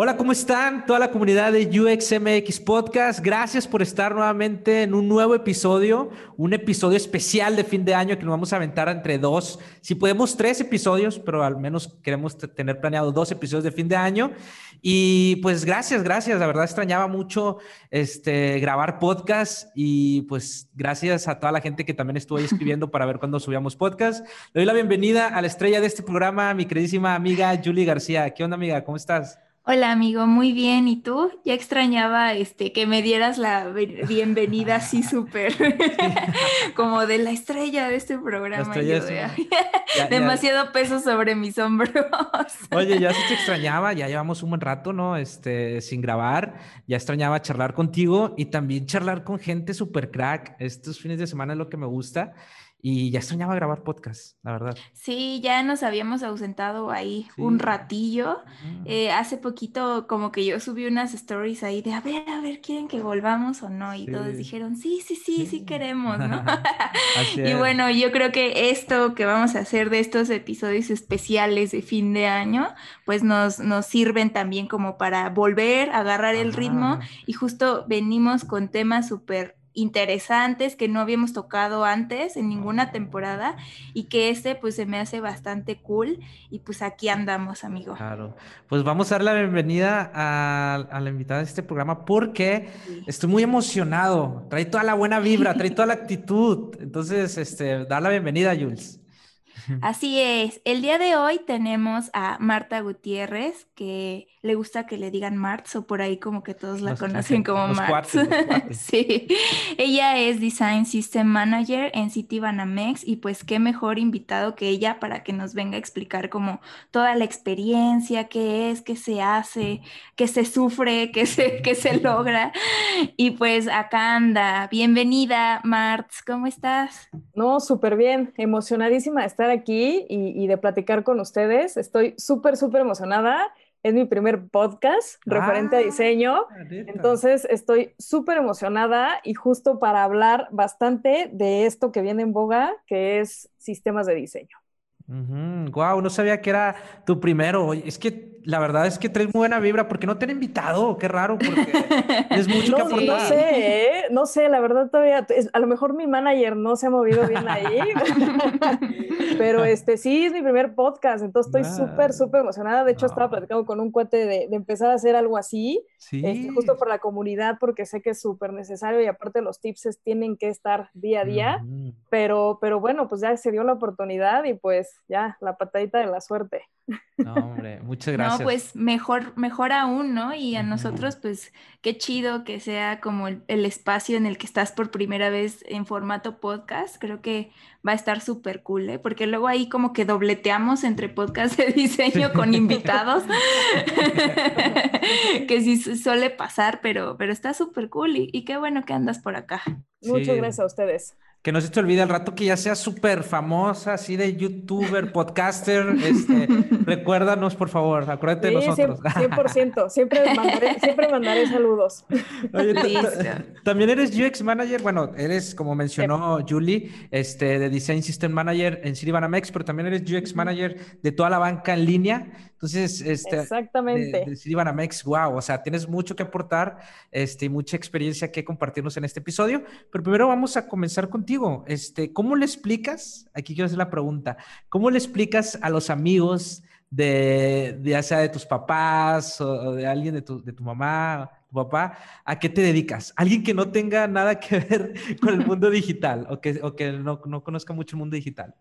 Hola, ¿cómo están? Toda la comunidad de UXMX Podcast. Gracias por estar nuevamente en un nuevo episodio, un episodio especial de fin de año que nos vamos a aventar entre dos, si podemos tres episodios, pero al menos queremos tener planeado dos episodios de fin de año. Y pues gracias, gracias. La verdad extrañaba mucho este, grabar podcast y pues gracias a toda la gente que también estuvo ahí escribiendo para ver cuándo subíamos podcast. Le doy la bienvenida a la estrella de este programa, mi queridísima amiga Julie García. ¿Qué onda, amiga? ¿Cómo estás? Hola amigo, muy bien. ¿Y tú? Ya extrañaba este que me dieras la bienvenida así súper como de la estrella de este programa. Demasiado peso sobre mis hombros. Oye, ya sí te extrañaba, ya llevamos un buen rato, ¿no? Este, sin grabar. Ya extrañaba charlar contigo y también charlar con gente súper crack. Estos fines de semana es lo que me gusta. Y ya extrañaba grabar podcast, la verdad. Sí, ya nos habíamos ausentado ahí un ratillo. Eh, hace poquito como que yo subí unas stories ahí de, a ver, a ver, ¿quieren que volvamos o no? Y todos dijeron, sí, sí, sí, sí queremos, ¿no? y bueno, yo creo que esto que vamos a hacer de estos episodios especiales de fin de año, pues nos, nos sirven también como para volver a agarrar el ritmo y justo venimos con temas súper interesantes que no habíamos tocado antes en ninguna temporada y que este pues se me hace bastante cool y pues aquí andamos, amigo. Claro, pues vamos a dar la bienvenida a, la invitada de este programa porque estoy muy emocionado, trae toda la buena vibra, trae toda la actitud, entonces, este, dar la bienvenida, Jules. Así es, el día de hoy tenemos a Marta Gutiérrez, que le gusta que le digan Martz o por ahí como que todos la conocen como Martz. sí, ella es Design System Manager en City Banamex y pues qué mejor invitado que ella para que nos venga a explicar como toda la experiencia, qué es, qué se hace, qué se sufre, qué se, qué se logra. Y pues acá anda. Bienvenida, Martz, ¿cómo estás? No, súper bien, emocionadísima de estar aquí y, y de platicar con ustedes. Estoy súper, súper emocionada es mi primer podcast referente a ah, diseño. Entonces estoy súper emocionada y justo para hablar bastante de esto que viene en boga, que es sistemas de diseño. Wow, no sabía que era tu primero. Es que la verdad es que traes muy buena vibra porque no te han invitado. Qué raro, porque es mucho que aportar. No sé, ¿eh? no sé, la verdad todavía, a lo mejor mi manager no se ha movido bien ahí, pero este sí es mi primer podcast, entonces estoy súper, súper emocionada. De hecho, estaba platicando con un cuate de, empezar a hacer algo así, este, justo por la comunidad, porque sé que es súper necesario y aparte los tips tienen que estar día a día, pero, pero bueno, pues ya se dio la oportunidad y pues ya, la patadita de la suerte. No, hombre, muchas gracias. No, pues mejor, mejor aún, ¿no? Y a nosotros, pues qué chido que sea como el, espacio en el que estás por primera vez en formato podcast. Creo que va a estar súper cool, ¿eh? Porque luego ahí como que dobleteamos entre podcast de diseño con invitados, que sí suele pasar, pero, pero está súper cool y, y, qué bueno que andas por acá. Muchas gracias a ustedes que no se te olvide al rato que ya sea súper famosa, así de youtuber, podcaster, este, recuérdanos por favor, acuérdate de nosotros. 100%, siempre mandaré, siempre mandaré saludos. también eres UX Manager, bueno, eres como mencionó Julie, este, de Design System Manager en Citibanamex, pero también eres UX Manager de toda la banca en línea. Entonces, este, Exactamente. De, de wow, o sea, tienes mucho que aportar este, y mucha experiencia que compartirnos en este episodio, pero primero vamos a comenzar con este, ¿cómo le explicas? Aquí quiero hacer la pregunta. ¿Cómo le explicas a los amigos de, ya sea de tus papás o, de alguien de tu, de tu mamá, tu papá, a qué te dedicas? Alguien que no tenga nada que ver con el mundo digital o que, o que no, no conozca mucho el mundo digital.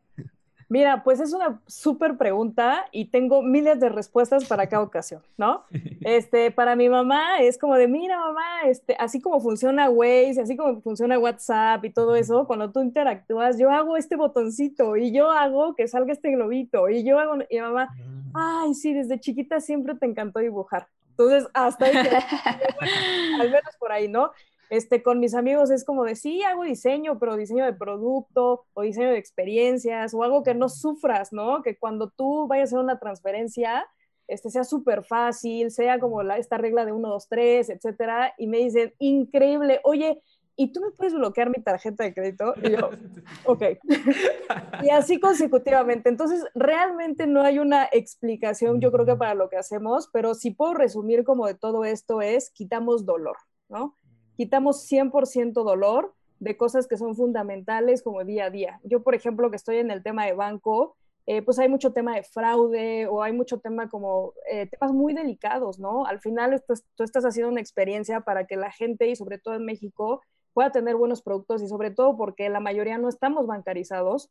Mira, pues es una súper pregunta y tengo miles de respuestas para cada ocasión, ¿no? Este, para mi mamá es como de, mira mamá, este, así como funciona Waze, así como funciona WhatsApp y todo eso, cuando tú interactúas, yo hago este botoncito y yo hago que salga este globito y yo hago, y mamá, mm. ay, sí, desde chiquita siempre te encantó dibujar. Entonces, hasta ahí, al menos por ahí, ¿no? Este, con mis amigos es como de, sí, hago diseño, pero diseño de producto o diseño de experiencias o algo que no sufras, ¿no? Que cuando tú vayas a hacer una transferencia, este, sea súper fácil, sea como la, esta regla de 1, 2, 3, etcétera. Y me dicen, increíble, oye, ¿y tú me puedes bloquear mi tarjeta de crédito? Y yo, ok. y así consecutivamente. Entonces, realmente no hay una explicación, yo creo que para lo que hacemos, pero si puedo resumir como de todo esto es, quitamos dolor, ¿no? Quitamos 100% dolor de cosas que son fundamentales como día a día. Yo, por ejemplo, que estoy en el tema de banco, eh, pues hay mucho tema de fraude o hay mucho tema como eh, temas muy delicados, ¿no? Al final tú estás haciendo una experiencia para que la gente y sobre todo en México pueda tener buenos productos y sobre todo porque la mayoría no estamos bancarizados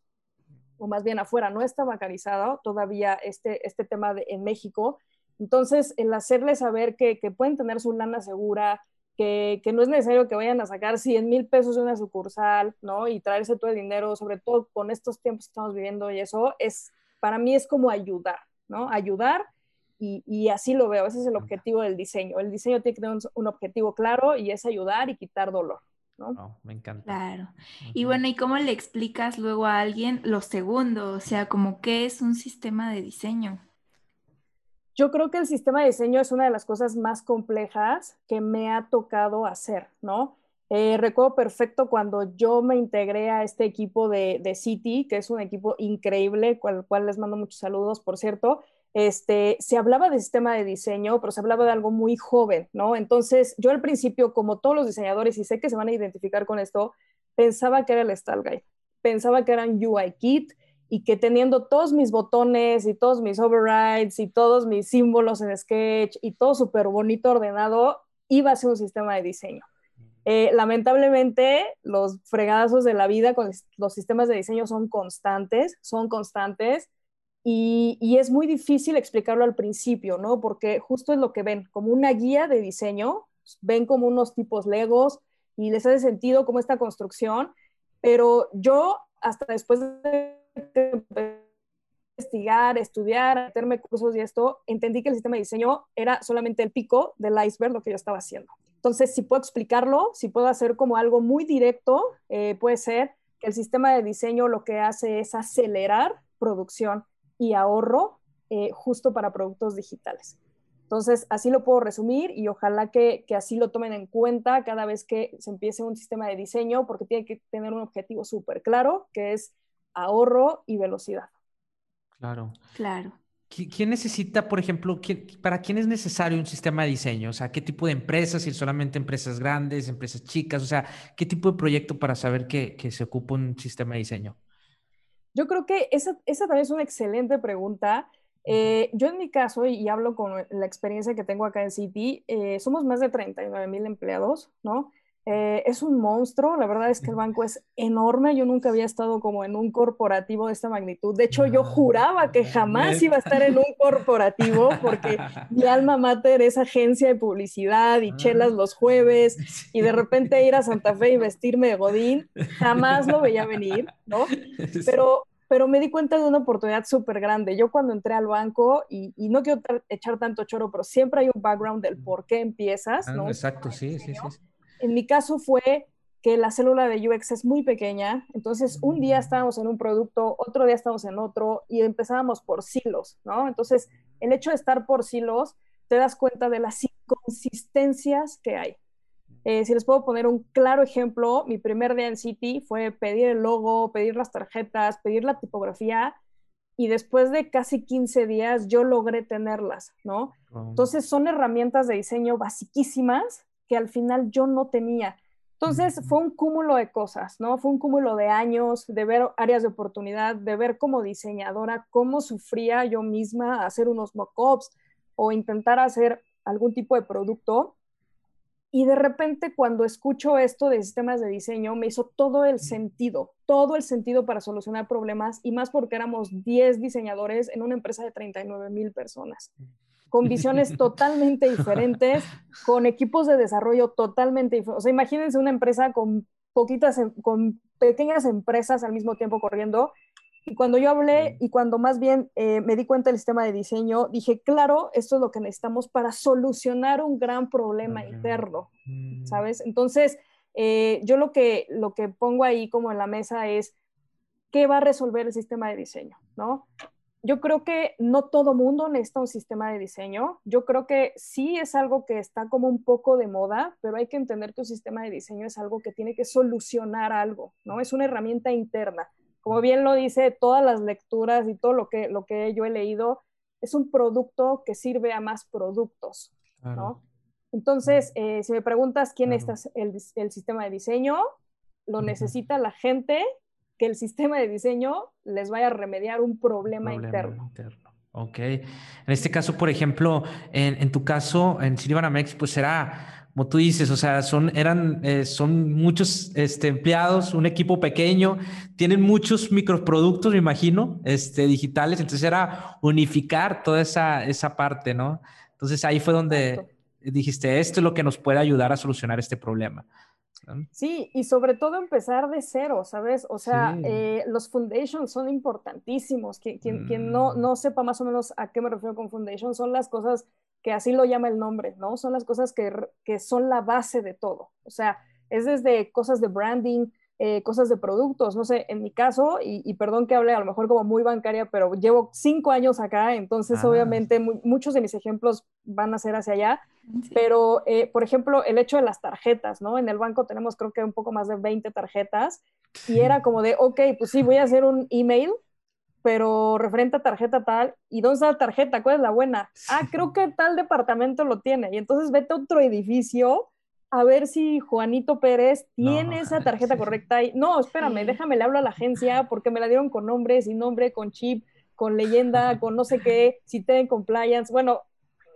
o más bien afuera no está bancarizado todavía este, este tema en México. Entonces, el hacerles saber que, que pueden tener su lana segura, que, que, no es necesario que vayan a sacar 100 mil pesos de una sucursal, ¿no? Y traerse todo el dinero, sobre todo con estos tiempos que estamos viviendo y eso, es, para mí es como ayudar, ¿no? Ayudar y, y así lo veo, ese es el objetivo del diseño. El diseño tiene que tener un, un objetivo claro y es ayudar y quitar dolor. ¿no? Oh, me encanta. Claro. Y bueno, ¿y cómo le explicas luego a alguien lo segundo? O sea, como qué es un sistema de diseño. Yo creo que el sistema de diseño es una de las cosas más complejas que me ha tocado hacer, ¿no? Eh, recuerdo perfecto cuando yo me integré a este equipo de, de City, que es un equipo increíble, cual, cual les mando muchos saludos, por cierto. Este, se hablaba de sistema de diseño, pero se hablaba de algo muy joven, ¿no? Entonces, yo al principio, como todos los diseñadores, y sé que se van a identificar con esto, pensaba que era el Style Guide, pensaba que eran UI Kit, y que teniendo todos mis botones y todos mis overrides y todos mis símbolos en Sketch y todo súper bonito ordenado, iba a ser un sistema de diseño. Eh, lamentablemente, los fregadazos de la vida con los sistemas de diseño son constantes, son constantes y, y, es muy difícil explicarlo al principio, ¿no? Porque justo es lo que ven, como una guía de diseño, ven como unos tipos legos y les hace sentido como esta construcción, pero yo hasta después de investigar, estudiar, meterme cursos y esto, entendí que el sistema de diseño era solamente el pico del iceberg, lo que yo estaba haciendo. Entonces, si puedo explicarlo, si puedo hacer como algo muy directo, eh, puede ser que el sistema de diseño lo que hace es acelerar producción y ahorro eh, justo para productos digitales. Entonces, así lo puedo resumir y ojalá que, que, así lo tomen en cuenta cada vez que se empiece un sistema de diseño, porque tiene que tener un objetivo súper claro, que es ahorro y velocidad. Claro. Claro. ¿Quién necesita, por ejemplo, para quién es necesario un sistema de diseño? O sea, ¿qué tipo de empresas? Si solamente empresas grandes, empresas chicas, o sea, ¿qué tipo de proyecto para saber que, se ocupa un sistema de diseño? Yo creo que esa, esa también es una excelente pregunta. Eh, yo en mi caso, y hablo con la experiencia que tengo acá en City, eh, somos más de 39 mil empleados, ¿no? Eh, es un monstruo, la verdad es que el banco es enorme, yo nunca había estado como en un corporativo de esta magnitud, de hecho yo juraba que jamás iba a estar en un corporativo porque mi alma mater es agencia de publicidad y chelas los jueves y de repente ir a Santa Fe y vestirme de Godín, jamás lo veía venir, ¿no? Pero, pero me di cuenta de una oportunidad súper grande. Yo cuando entré al banco, y, y no quiero echar tanto choro, pero siempre hay un background del por qué empiezas, ¿no? Ah, exacto, sí, sí, sí. En mi caso fue que la célula de UX es muy pequeña, entonces un día estábamos en un producto, otro día estábamos en otro y empezábamos por silos, ¿no? Entonces, el hecho de estar por silos, te das cuenta de las inconsistencias que hay. Eh, si les puedo poner un claro ejemplo, mi primer día en City fue pedir el logo, pedir las tarjetas, pedir la tipografía y después de casi 15 días yo logré tenerlas, ¿no? Entonces son herramientas de diseño basiquísimas que al final yo no tenía. Entonces fue un cúmulo de cosas, ¿no? Fue un cúmulo de años, de ver áreas de oportunidad, de ver como diseñadora cómo sufría yo misma hacer unos mock-ups o intentar hacer algún tipo de producto. Y de repente cuando escucho esto de sistemas de diseño, me hizo todo el sentido, todo el sentido para solucionar problemas y más porque éramos 10 diseñadores en una empresa de 39 mil personas con visiones totalmente diferentes, con equipos de desarrollo totalmente diferentes. O sea, imagínense una empresa con poquitas, em, con pequeñas empresas al mismo tiempo corriendo. Y cuando yo hablé y cuando más bien eh, me di cuenta del sistema de diseño, dije, claro, esto es lo que necesitamos para solucionar un gran problema interno, mm. ¿sabes? Entonces, eh, yo lo que, lo que pongo ahí como en la mesa es, ¿qué va a resolver el sistema de diseño? ¿No? Yo creo que no todo mundo necesita un sistema de diseño. Yo creo que sí es algo que está como un poco de moda, pero hay que entender que un sistema de diseño es algo que tiene que solucionar algo, ¿no? Es una herramienta interna. Como bien lo dice, todas las lecturas y todo lo que, lo que yo he leído, es un producto que sirve a más productos, ¿no? Entonces, eh, si me preguntas quién es el, el sistema de diseño, lo necesita la gente que el sistema de diseño les vaya a remediar un problema, interno. Ok. En este caso, por ejemplo, en, tu caso, en Citibanamex, pues era, como tú dices, o sea, son, eran, eh, son muchos este, empleados, un equipo pequeño, tienen muchos microproductos, me imagino, este, digitales, entonces era unificar toda esa, esa parte, ¿no? Entonces ahí fue donde dijiste, esto es lo que nos puede ayudar a solucionar este problema. Sí, y sobre todo empezar de cero, ¿sabes? O sea, eh, los foundations son importantísimos. Quien, quien, no, mm. no sepa más o menos a qué me refiero con foundations, son las cosas que así lo llama el nombre, ¿no? Son las cosas que, que son la base de todo. O sea, es desde cosas de branding, eh, cosas de productos. No sé, en mi caso, y, perdón que hable a lo mejor como muy bancaria, pero llevo cinco años acá, entonces ah. obviamente muchos de mis ejemplos van a ser hacia allá. Pero, eh, por ejemplo, el hecho de las tarjetas, ¿no? En el banco tenemos creo que un poco más de 20 tarjetas y era como de, ok, pues sí, voy a hacer un email, pero referente a tarjeta tal, ¿y dónde está la tarjeta? ¿Cuál es la buena? Ah, creo que tal departamento lo tiene. Y entonces vete a otro edificio a ver si Juanito Pérez tiene esa tarjeta correcta. Y, no, espérame, déjame, le hablo a la agencia porque me la dieron con nombre, sin nombre, con chip, con leyenda, con no sé qué, si tienen compliance. Bueno,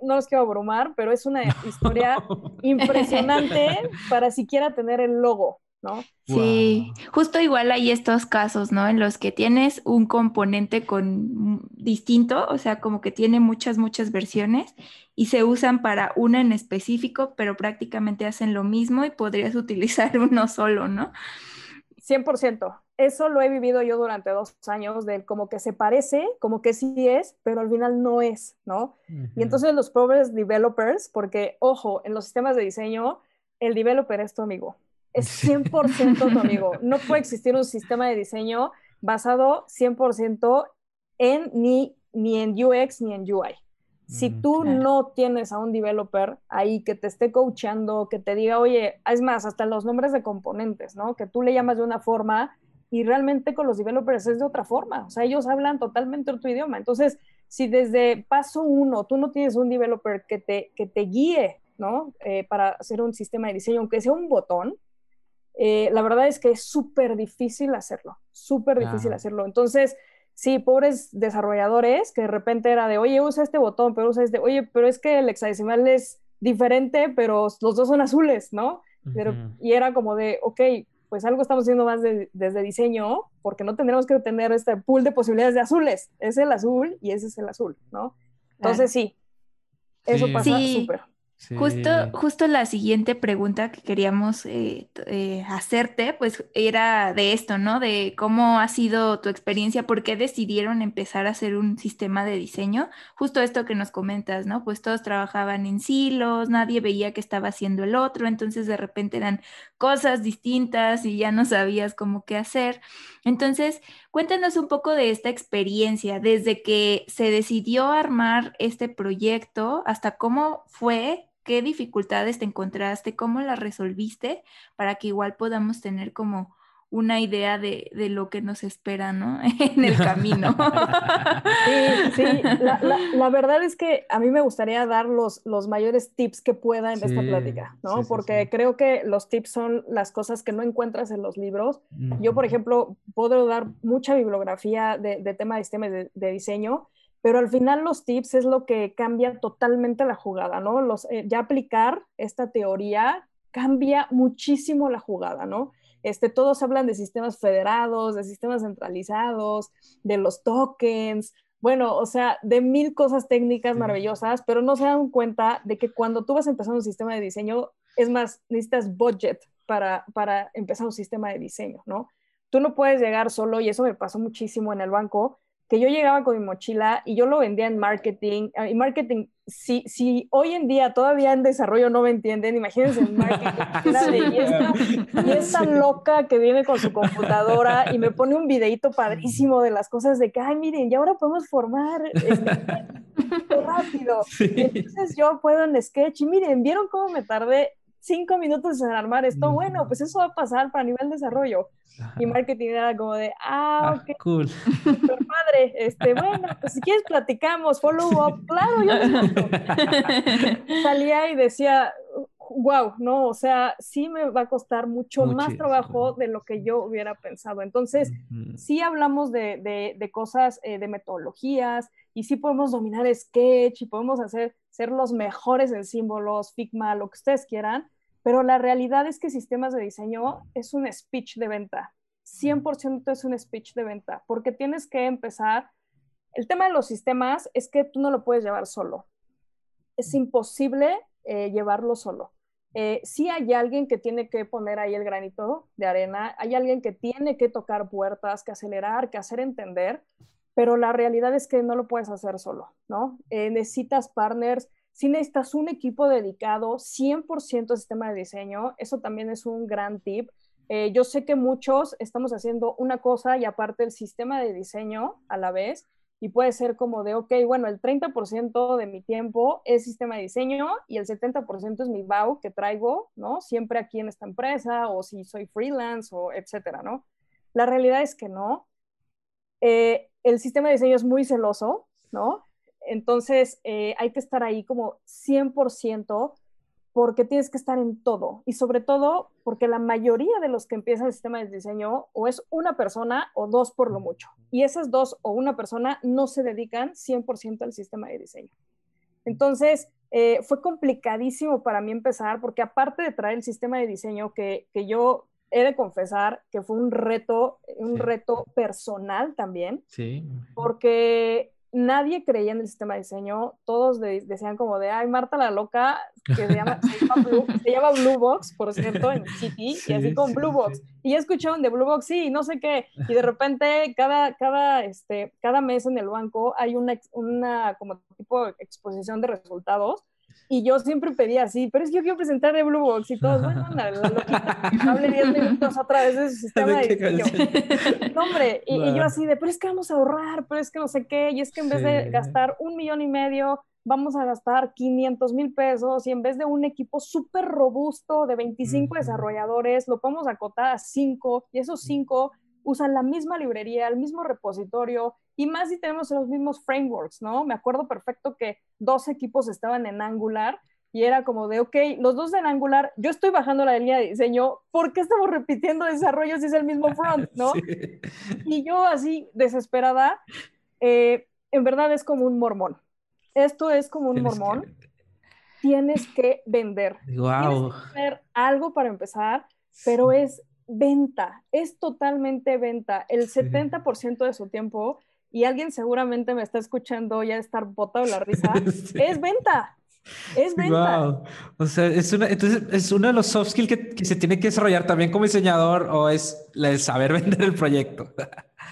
no los quiero abrumar, pero es una historia impresionante para siquiera tener el logo. ¿No? Sí, justo igual hay estos casos, ¿no? En los que tienes un componente con distinto, o sea, como que tiene muchas, muchas versiones y se usan para una en específico, pero prácticamente hacen lo mismo y podrías utilizar uno solo, ¿no? 100%. Eso lo he vivido yo durante dos años, de como que se parece, como que sí es, pero al final no es, ¿no? Y entonces los pobres developers, porque, ojo, en los sistemas de diseño, el developer es tu amigo es 100% tu amigo. No puede existir un sistema de diseño basado 100% en ni, ni en UX ni en UI. Si mm, tú no tienes a un developer ahí que te esté coachando, que te diga, oye, es más, hasta los nombres de componentes, ¿no? Que tú le llamas de una forma y realmente con los developers es de otra forma. O sea, ellos hablan totalmente otro idioma. Entonces, si desde paso uno tú no tienes un developer que te, que te guíe, ¿no? Eh, para hacer un sistema de diseño, aunque sea un botón, eh, la verdad es que es súper difícil hacerlo, súper difícil hacerlo. Entonces, sí, pobres desarrolladores que de repente era de, oye, usa este botón, pero usa este, oye, pero es que el hexadecimal es diferente, pero los dos son azules, ¿no? Pero, y era como de, ok, pues algo estamos haciendo más desde diseño, porque no tendremos que tener este pool de posibilidades de azules. Es el azul y ese es el azul, ¿no? Entonces, sí, eso pasa súper. Justo, justo la siguiente pregunta que queríamos eh, eh, hacerte, pues era de esto, ¿no? De cómo ha sido tu experiencia, por qué decidieron empezar a hacer un sistema de diseño. Justo esto que nos comentas, ¿no? Pues todos trabajaban en silos, nadie veía qué estaba haciendo el otro, entonces de repente eran cosas distintas y ya no sabías cómo qué hacer. Entonces, cuéntanos un poco de esta experiencia, desde que se decidió armar este proyecto hasta cómo fue qué dificultades te encontraste, cómo las resolviste, para que igual podamos tener como una idea de, lo que nos espera, ¿no? en el camino. Sí, sí, la, verdad es que a mí me gustaría dar los, los mayores tips que pueda en esta plática, ¿no? Porque creo que los tips son las cosas que no encuentras en los libros. Yo, por ejemplo, puedo dar mucha bibliografía de, de tema de sistemas de, de diseño, pero al final los tips es lo que cambia totalmente la jugada, ¿no? Los, eh, ya aplicar esta teoría cambia muchísimo la jugada, ¿no? Este, todos hablan de sistemas federados, de sistemas centralizados, de los tokens, bueno, o sea, de mil cosas técnicas maravillosas, pero no se dan cuenta de que cuando tú vas a empezar un sistema de diseño, es más, necesitas budget para, para empezar un sistema de diseño, ¿no? Tú no puedes llegar solo, y eso me pasó muchísimo en el banco, que yo llegaba con mi mochila y yo lo vendía en marketing, ah, y marketing si, si hoy en día todavía en desarrollo no me entienden, imagínense en marketing. y, esta, y esta loca que viene con su computadora y me pone un videito padrísimo de las cosas de que, ay, miren, y ahora podemos formar este, rápido. Entonces yo puedo en Sketch y miren, ¿vieron cómo me tardé cinco minutos en armar esto? Bueno, pues eso va a pasar para nivel desarrollo. Y marketing era como de, ah, ah ok, cool. Super padre. Este, bueno, pues si quieres platicamos, follow up. Claro, yo salía y decía, wow, no, o sea, sí me va a costar mucho más trabajo de lo que yo hubiera pensado. Entonces, sí hablamos de, de, cosas, eh, de metodologías, y sí podemos dominar Sketch y podemos hacer, ser los mejores en símbolos, Figma, lo que ustedes quieran, pero la realidad es que sistemas de diseño es un speech de venta. 100% es un speech de venta, porque tienes que empezar. El tema de los sistemas es que tú no lo puedes llevar solo. Es imposible eh, llevarlo solo. Eh, sí hay alguien que tiene que poner ahí el granito de arena, hay alguien que tiene que tocar puertas, que acelerar, que hacer entender, pero la realidad es que no lo puedes hacer solo, ¿no? Eh, necesitas partners, si necesitas un equipo dedicado 100% al sistema de diseño, eso también es un gran tip. Eh, yo sé que muchos estamos haciendo una cosa y aparte el sistema de diseño a la vez, y puede ser como de, ok, bueno, el 30% de mi tiempo es sistema de diseño y el 70% es mi BAU que traigo, ¿no? Siempre aquí en esta empresa o si soy freelance o etcétera, ¿no? La realidad es que no. Eh, el sistema de diseño es muy celoso, ¿no? Entonces, eh, hay que estar ahí como 100% porque tienes que estar en todo y sobre todo porque la mayoría de los que empiezan el sistema de diseño o es una persona o dos por lo mucho. Y esas dos o una persona no se dedican 100% al sistema de diseño. Entonces, eh, fue complicadísimo para mí empezar porque aparte de traer el sistema de diseño que, que yo he de confesar que fue un reto, un reto personal también. Sí. Porque nadie creía en el sistema de diseño, todos decían como de, ay, Marta la loca, que se llama, Blue, Box, por cierto, en City, y así con Blue Box. Y ya escucharon de Blue Box, sí, no sé qué, y de repente cada, cada, este, cada mes en el banco hay una, una como tipo de exposición de resultados, y yo siempre pedía así, pero es que yo quiero presentar de Blue Box y todos, bueno, loquita, hable 10 minutos otra vez de su sistema de. No, hombre, y, y, yo así de, pero es que vamos a ahorrar, pero es que no sé qué, y es que en vez de gastar un millón y medio, vamos a gastar 500 mil pesos, y en vez de un equipo súper robusto de 25 desarrolladores, lo podemos acotar a 5, y esos 5 usan la misma librería, el mismo repositorio, y más si tenemos los mismos frameworks, ¿no? Me acuerdo perfecto que dos equipos estaban en Angular y era como de, ok, los dos en Angular, yo estoy bajando la línea de diseño, ¿por qué estamos repitiendo desarrollos si es el mismo front, ¿no? Y yo así, desesperada, eh, en verdad es como un mormón. Esto es como un mormón. Tienes que vender. Wow. Tienes que vender algo para empezar, pero es venta, es totalmente venta. El 70% de su tiempo, y alguien seguramente me está escuchando ya estar botado la risa, es venta. Es venta. O sea, es una, entonces, ¿es uno de los soft skills que, se tiene que desarrollar también como diseñador o es el saber vender el proyecto?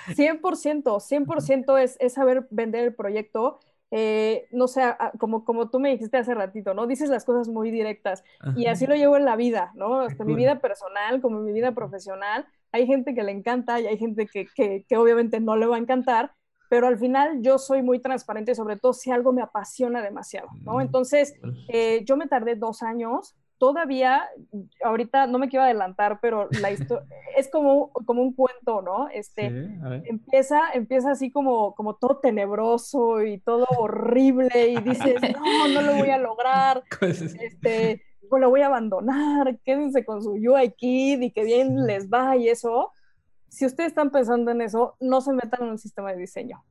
100%, 100% es, es saber vender el proyecto eh, no sé, como, como tú me dijiste hace ratito, ¿no? Dices las cosas muy directas y así lo llevo en la vida, ¿no? Hasta mi vida personal como mi vida profesional. Hay gente que le encanta y hay gente que, que, que obviamente no le va a encantar, pero al final yo soy muy transparente, sobre todo si algo me apasiona demasiado, ¿no? Mm, Entonces, eh, yo me tardé dos años todavía, ahorita no me quiero adelantar, pero la historia es como, como un cuento, ¿no? Este, empieza, empieza así como, como todo tenebroso y todo horrible y dices, no, no lo voy a lograr, este, pues lo voy a abandonar, quédense con su UI Kid y que bien les va y eso. Si ustedes están pensando en eso, no se metan en un sistema de diseño.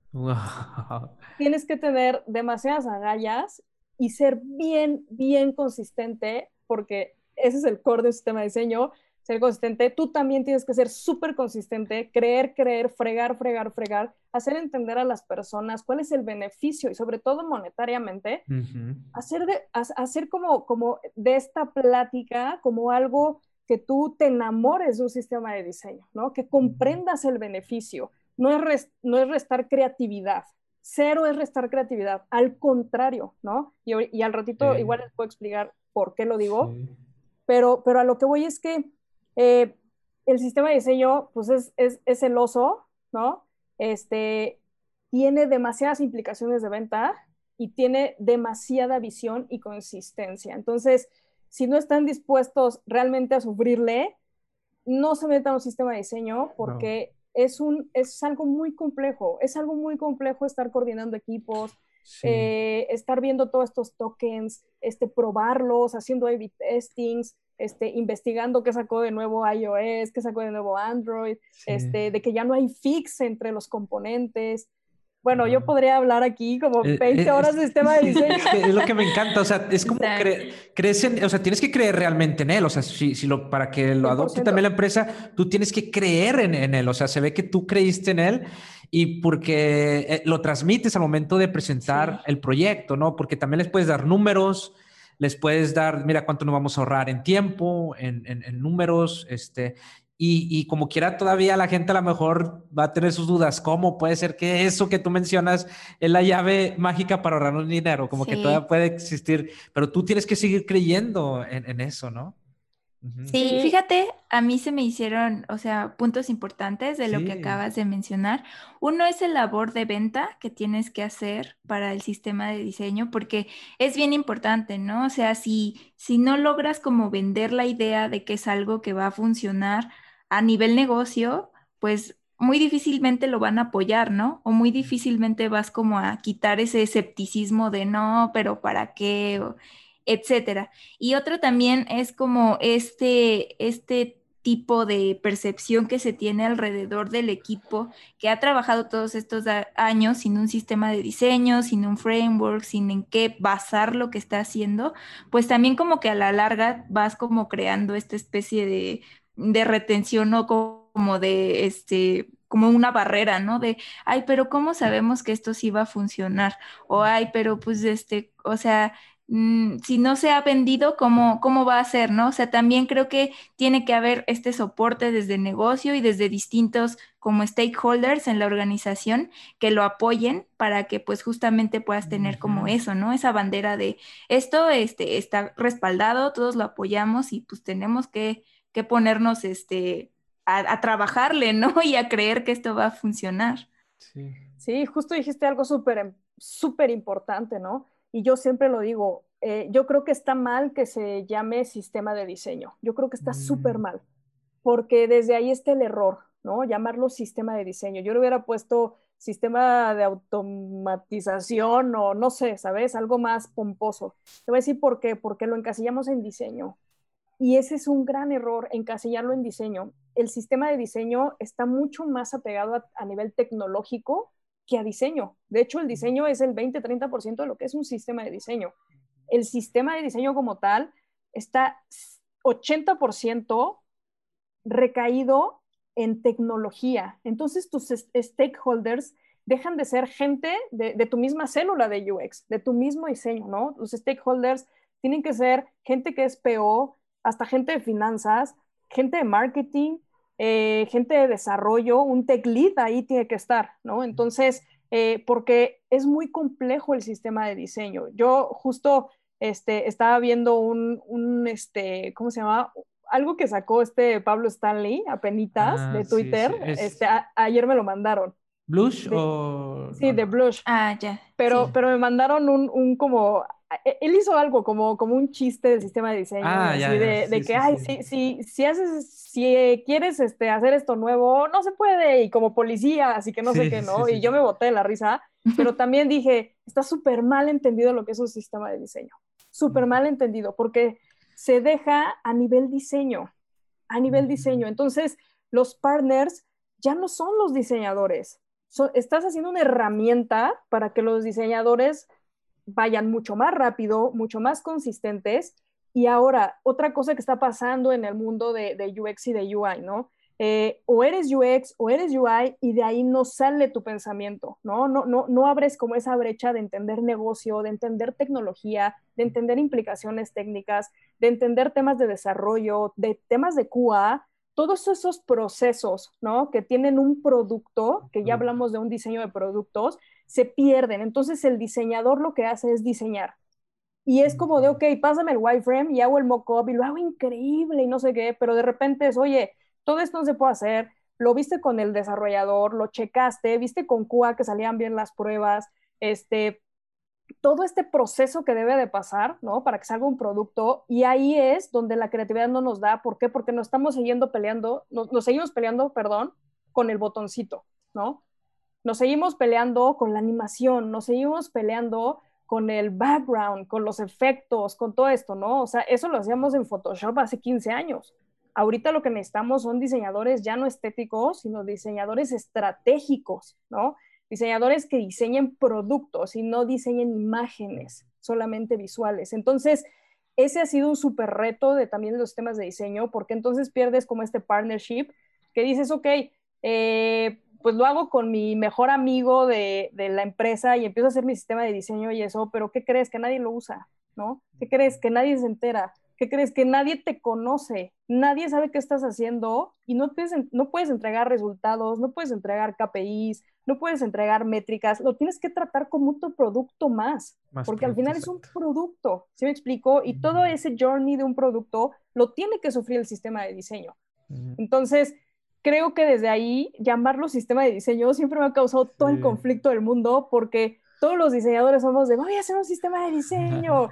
Tienes que tener demasiadas agallas y ser bien, bien consistente porque ese es el core del sistema de diseño, ser consistente. Tú también tienes que ser súper consistente, creer, creer, fregar, fregar, fregar, hacer entender a las personas cuál es el beneficio y sobre todo monetariamente, hacer, de, hacer como, como de esta plática como algo que tú te enamores de un sistema de diseño, ¿no? Que comprendas el beneficio. No es, no es restar creatividad, cero es restar creatividad, al contrario, ¿no? Y, al ratito igual les puedo explicar por qué lo digo, pero, pero a lo que voy es que eh, el sistema de diseño, pues es, es, es celoso, ¿no? Este, tiene demasiadas implicaciones de venta y tiene demasiada visión y consistencia. Entonces, si no están dispuestos realmente a sufrirle, no se metan a un sistema de diseño porque es, un, es algo muy complejo, es algo muy complejo estar coordinando equipos, eh, estar viendo todos estos tokens, este, probarlos, haciendo A-B testings, este, investigando qué sacó de nuevo iOS, qué sacó de nuevo Android, este, de que ya no hay fix entre los componentes. Bueno, yo podría hablar aquí como 20 eh, eh, horas de sistema de diseño. Es, lo que me encanta, o sea, es como crees en, o sea, tienes que creer realmente en él, o sea, si, si lo, para que lo adopte también la empresa, tú tienes que creer en, en, él, o sea, se ve que tú creíste en él y porque eh, lo transmites al momento de presentar el proyecto, ¿no? Porque también les puedes dar números, les puedes dar, mira cuánto nos vamos a ahorrar en tiempo, en, en, en números, este, y, como quiera, todavía la gente a lo mejor va a tener sus dudas. ¿Cómo puede ser que eso que tú mencionas es la llave mágica para ahorrarnos dinero? Como que todavía puede existir, pero tú tienes que seguir creyendo en, eso, ¿no? Sí, fíjate, a mí se me hicieron, o sea, puntos importantes de lo que acabas de mencionar. Uno es el labor de venta que tienes que hacer para el sistema de diseño, porque es bien importante, ¿no? O sea, si, si no logras como vender la idea de que es algo que va a funcionar, a nivel negocio, pues muy difícilmente lo van a apoyar, ¿no? O muy difícilmente vas como a quitar ese escepticismo de no, pero ¿para qué? etcétera. Y otro también es como este, este tipo de percepción que se tiene alrededor del equipo que ha trabajado todos estos años sin un sistema de diseño, sin un framework, sin en qué basar lo que está haciendo, pues también como que a la larga vas como creando esta especie de de retención o como de este como una barrera, ¿no? De, ay, pero ¿cómo sabemos que esto sí va a funcionar? O, ay, pero pues este, o sea, mm, si no se ha vendido, ¿cómo, ¿cómo va a ser, no? O sea, también creo que tiene que haber este soporte desde el negocio y desde distintos como stakeholders en la organización que lo apoyen para que pues justamente puedas tener como eso, ¿no? Esa bandera de esto este, está respaldado, todos lo apoyamos y pues tenemos que que ponernos este, a, trabajarle, ¿no? Y a creer que esto va a funcionar. Sí, sí justo dijiste algo súper, súper importante, ¿no? Y yo siempre lo digo, eh, yo creo que está mal que se llame sistema de diseño. Yo creo que está súper mm. mal, porque desde ahí está el error, ¿no? Llamarlo sistema de diseño. Yo le hubiera puesto sistema de automatización o no sé, ¿sabes? Algo más pomposo. Te voy a decir por qué, porque lo encasillamos en diseño. Y ese es un gran error, encasillarlo en diseño. El sistema de diseño está mucho más apegado a, nivel tecnológico que a diseño. De hecho, el diseño es el 20-30% de lo que es un sistema de diseño. El sistema de diseño como tal está 80% recaído en tecnología. Entonces, tus stakeholders dejan de ser gente de, de, tu misma célula de UX, de tu mismo diseño, ¿no? Los stakeholders tienen que ser gente que es PO, hasta gente de finanzas, gente de marketing, eh, gente de desarrollo, un tech lead ahí tiene que estar, ¿no? Entonces, eh, porque es muy complejo el sistema de diseño. Yo justo este, estaba viendo un, este, ¿cómo se llama? Algo que sacó este Pablo Stanley a penitas ah, de Twitter. Este, ayer me lo mandaron. ¿Blush o...? Sí, de Blush. Ah, ya. Pero, pero me mandaron un, un como él hizo algo como, como un chiste del sistema de diseño, ah, de, que, ay, Si, si, haces, si quieres este, hacer esto nuevo, no se puede, y como policía, así que no sé qué, ¿no? y yo me boté de la risa, pero también dije, está súper mal entendido lo que es un sistema de diseño, súper mal entendido, porque se deja a nivel diseño, a nivel diseño. Entonces, los partners ya no son los diseñadores, estás haciendo una herramienta para que los diseñadores vayan mucho más rápido, mucho más consistentes. Y ahora, otra cosa que está pasando en el mundo de, UX y de UI, ¿no? Eh, o eres UX o eres UI y de ahí no sale tu pensamiento, ¿no? No, no, no abres como esa brecha de entender negocio, de entender tecnología, de entender implicaciones técnicas, de entender temas de desarrollo, de temas de QA, todos esos procesos, ¿no? Que tienen un producto, que ya hablamos de un diseño de productos, se pierden. Entonces el diseñador lo que hace es diseñar. Y es como de, ok, pásame el wireframe y hago el mockup y lo hago increíble y no sé qué, pero de repente es, oye, todo esto no se puede hacer, lo viste con el desarrollador, lo checaste, viste con QA que salían bien las pruebas, este, todo este proceso que debe de pasar, ¿no? Para que salga un producto y ahí es donde la creatividad no nos da. ¿Por qué? Porque nos estamos siguiendo peleando, nos, nos seguimos peleando, perdón, con el botoncito, ¿no? Nos seguimos peleando con la animación, nos seguimos peleando con el background, con los efectos, con todo esto, ¿no? O sea, eso lo hacíamos en Photoshop hace 15 años. Ahorita lo que necesitamos son diseñadores ya no estéticos, sino diseñadores estratégicos, ¿no? Diseñadores que diseñen productos y no diseñen imágenes, solamente visuales. Entonces, ese ha sido un súper reto de también los temas de diseño, porque entonces pierdes como este partnership que dices, ok, eh, pues lo hago con mi mejor amigo de, la empresa y empiezo a hacer mi sistema de diseño y eso, pero ¿qué crees? Que nadie lo usa, ¿no? ¿Qué crees? Que nadie se entera. ¿Qué crees? Que nadie te conoce, nadie sabe qué estás haciendo y no puedes, no puedes entregar resultados, no puedes entregar KPIs, no puedes entregar métricas, lo tienes que tratar como un producto más, porque al final es un producto, ¿sí me explico? Y todo ese journey de un producto lo tiene que sufrir el sistema de diseño. Entonces, creo que desde ahí llamarlo sistema de diseño siempre me ha causado todo el conflicto del mundo porque todos los diseñadores somos de voy a hacer un sistema de diseño.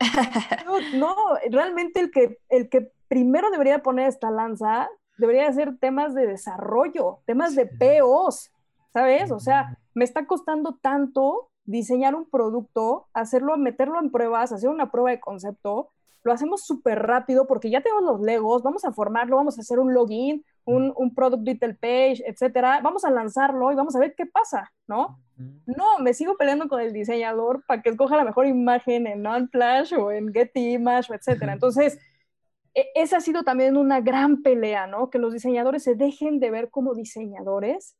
no, realmente el que, el que primero debería poner esta lanza debería ser temas de desarrollo, temas de POs, ¿sabes? O sea, me está costando tanto diseñar un producto, hacerlo, meterlo en pruebas, hacer una prueba de concepto, lo hacemos súper rápido porque ya tenemos los Legos, vamos a formarlo, vamos a hacer un login, un, un product detail page, etcétera, vamos a lanzarlo y vamos a ver qué pasa, ¿no? No, me sigo peleando con el diseñador para que escoja la mejor imagen en non-flash o en Getty Image, etcétera. Entonces, e, esa ha sido también una gran pelea, ¿no? Que los diseñadores se dejen de ver como diseñadores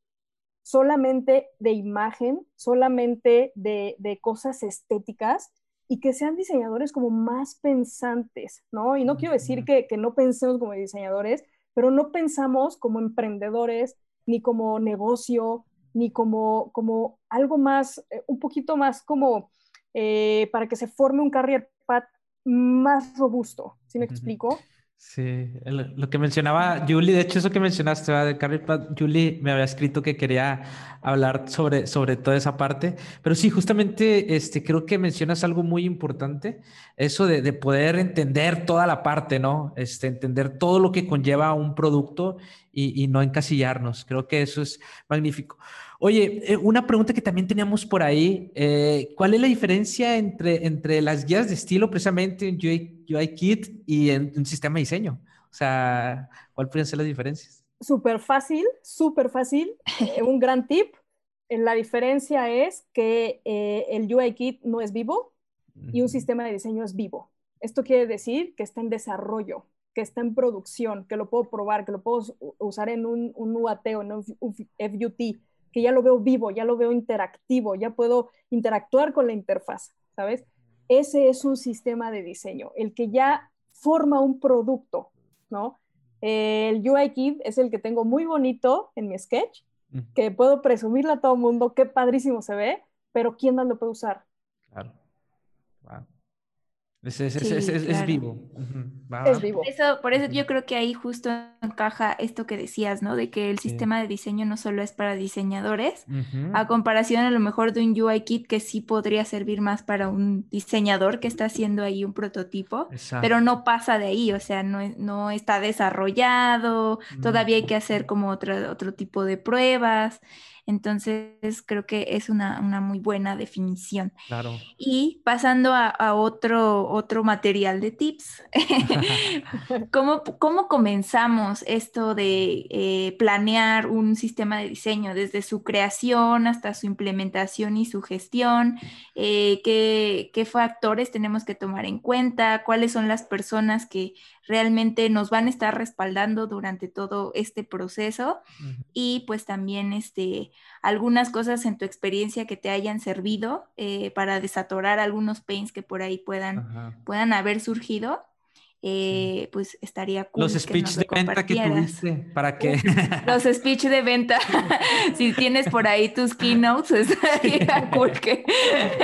solamente de imagen, solamente de, de cosas estéticas y que sean diseñadores como más pensantes, ¿no? Y no quiero decir que, que no pensemos como diseñadores, pero no pensamos como emprendedores, ni como negocio, ni como, como algo más, eh, un poquito más como eh, para que se forme un career path más robusto, ¿sí me explico? Sí, lo que mencionaba Julie, de hecho eso que mencionaste de Carrie Julie me había escrito que quería hablar sobre, sobre toda esa parte, pero sí, justamente este, creo que mencionas algo muy importante, eso de, de, poder entender toda la parte, ¿no? Este, entender todo lo que conlleva un producto y, y no encasillarnos, creo que eso es magnífico. Oye, eh, una pregunta que también teníamos por ahí, eh, ¿cuál es la diferencia entre, entre las guías de estilo precisamente en UI, Kit y en un sistema de diseño? O sea, ¿cuáles pueden ser las diferencias? Súper fácil, súper fácil. Eh, un gran tip. La diferencia es que el UI Kit no es vivo y un sistema de diseño es vivo. Esto quiere decir que está en desarrollo, que está en producción, que lo puedo probar, que lo puedo usar en un, un UAT o en un FUT que ya lo veo vivo, ya lo veo interactivo, ya puedo interactuar con la interfaz, ¿sabes? Ese es un sistema de diseño, el que ya forma un producto, ¿no? El UI Kit es el que tengo muy bonito en mi sketch, que puedo presumirle a todo el mundo qué padrísimo se ve, pero ¿quién más lo puede usar? Claro. Es, es, vivo. Es vivo. Eso, por eso yo creo que ahí justo encaja esto que decías, ¿no? De que el sistema de diseño no solo es para diseñadores, a comparación a lo mejor de un UI kit que sí podría servir más para un diseñador que está haciendo ahí un prototipo, pero no pasa de ahí, o sea, no, no está desarrollado, todavía hay que hacer como otro, otro tipo de pruebas. Entonces, creo que es una, muy buena definición. Claro. Y pasando a, otro, otro material de tips, ¿cómo, ¿cómo, comenzamos esto de eh, planear un sistema de diseño desde su creación hasta su implementación y su gestión? Eh, ¿qué, ¿Qué factores tenemos que tomar en cuenta? ¿Cuáles son las personas que realmente nos van a estar respaldando durante todo este proceso y pues también este, algunas cosas en tu experiencia que te hayan servido eh, para desatorar algunos pains que por ahí puedan, puedan haber surgido. Eh, pues estaría cool. Los speech de venta que tuviste, ¿para qué? Los speech de venta, si tienes por ahí tus keynotes, estaría cool que...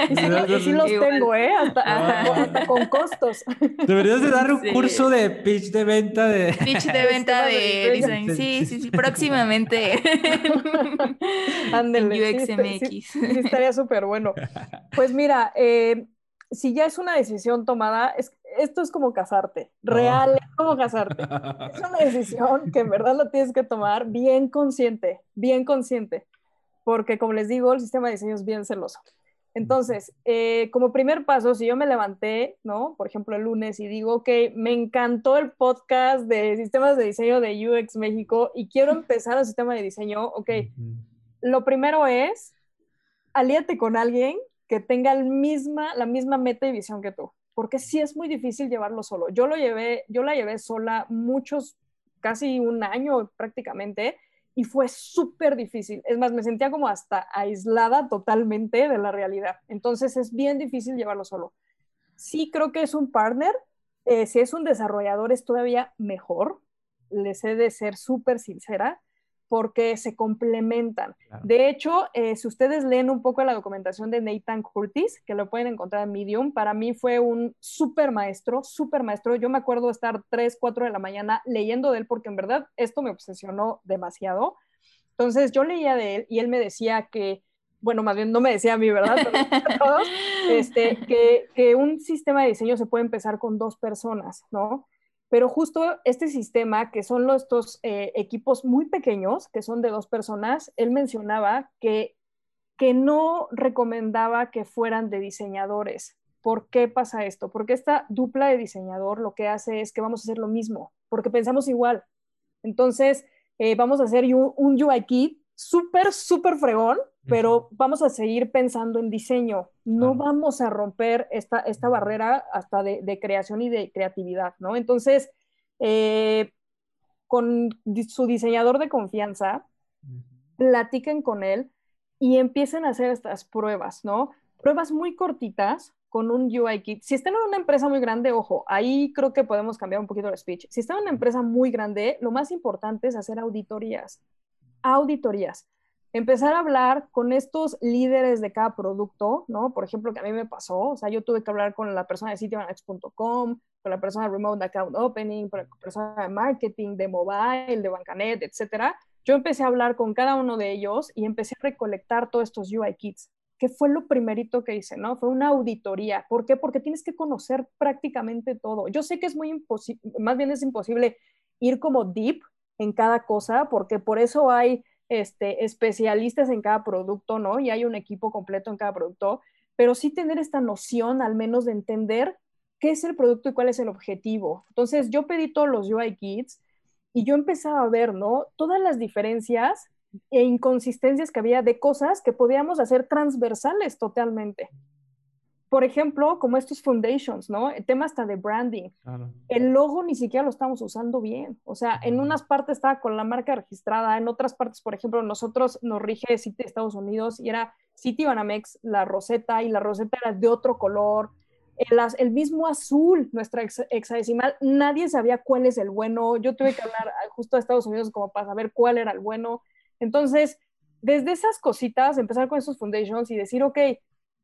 Y sí, los tengo, ¿eh? Hasta, con costos. Deberías de dar un curso de pitch de venta de... Pitch de venta de design, sí, sí, sí, próximamente. Ándale. UXMX. Sí, sí, estaría súper bueno. Pues mira, eh, si ya es una decisión tomada, es, esto es como casarte, real, es como casarte. Es una decisión que en verdad lo tienes que tomar bien consciente, bien consciente, porque como les digo, el sistema de diseño es bien celoso. Entonces, eh, como primer paso, si yo me levanté, ¿no? Por ejemplo, el lunes y digo, ok, me encantó el podcast de sistemas de diseño de UX México y quiero empezar el sistema de diseño, ok, lo primero es, alíate con alguien que tenga el misma, la misma meta y visión que tú, porque sí es muy difícil llevarlo solo. Yo lo llevé, yo la llevé sola muchos, casi un año prácticamente, y fue súper difícil. Es más, me sentía como hasta aislada totalmente de la realidad. Entonces es bien difícil llevarlo solo. Sí creo que es un partner. Eh, si es un desarrollador es todavía mejor. Les he de ser súper sincera porque se complementan. De hecho, eh, si ustedes leen un poco la documentación de Nathan Curtis, que lo pueden encontrar en Medium, para mí fue un súper maestro, súper maestro. Yo me acuerdo estar 3, 4 de la mañana leyendo de él porque en verdad esto me obsesionó demasiado. Entonces yo leía de él y él me decía que, bueno, más bien no me decía a mí, ¿verdad? todos, este, que, que un sistema de diseño se puede empezar con dos personas, ¿no? Pero justo este sistema, que son los, estos eh, equipos muy pequeños, que son de dos personas, él mencionaba que, que no recomendaba que fueran de diseñadores. ¿Por qué pasa esto? Porque esta dupla de diseñador lo que hace es que vamos a hacer lo mismo, porque pensamos igual. Entonces, eh, vamos a hacer un, un UI kit súper, súper fregón, pero vamos a seguir pensando en diseño. No vamos a romper esta, esta barrera hasta de, creación y de creatividad, ¿no? Entonces, eh, con su diseñador de confianza, platiquen con él y empiecen a hacer estas pruebas, ¿no? Pruebas muy cortitas con un UI kit. Si están en una empresa muy grande, ojo, ahí creo que podemos cambiar un poquito el speech. Si están en una empresa muy grande, lo más importante es hacer auditorías. Auditorías empezar a hablar con estos líderes de cada producto, ¿no? Por ejemplo, que a mí me pasó, o sea, yo tuve que hablar con la persona de sitioanalytics.com, con la persona de Remote Account Opening, con la persona de marketing, de mobile, de Bancanet, etcétera. Yo empecé a hablar con cada uno de ellos y empecé a recolectar todos estos UI kits, que fue lo primerito que hice, ¿no? Fue una auditoría. ¿Por qué? Porque tienes que conocer prácticamente todo. Yo sé que es muy imposible, más bien es imposible ir como deep en cada cosa, porque por eso hay este, especialistas en cada producto, ¿no? Y hay un equipo completo en cada producto, pero sí tener esta noción al menos de entender qué es el producto y cuál es el objetivo. Entonces yo pedí todos los UI kits y yo empezaba a ver, ¿no? Todas las diferencias e inconsistencias que había de cosas que podíamos hacer transversales totalmente por ejemplo, como estos foundations, ¿no? El tema hasta de branding. El logo ni siquiera lo estamos usando bien. O sea, en unas partes estaba con la marca registrada, en otras partes, por ejemplo, nosotros nos rige City de Estados Unidos y era City Banamex, la roseta, y la roseta era de otro color. El, el mismo azul, nuestra hexadecimal, nadie sabía cuál es el bueno. Yo tuve que hablar justo a Estados Unidos como para saber cuál era el bueno. Entonces, desde esas cositas, empezar con esos foundations y decir, ok,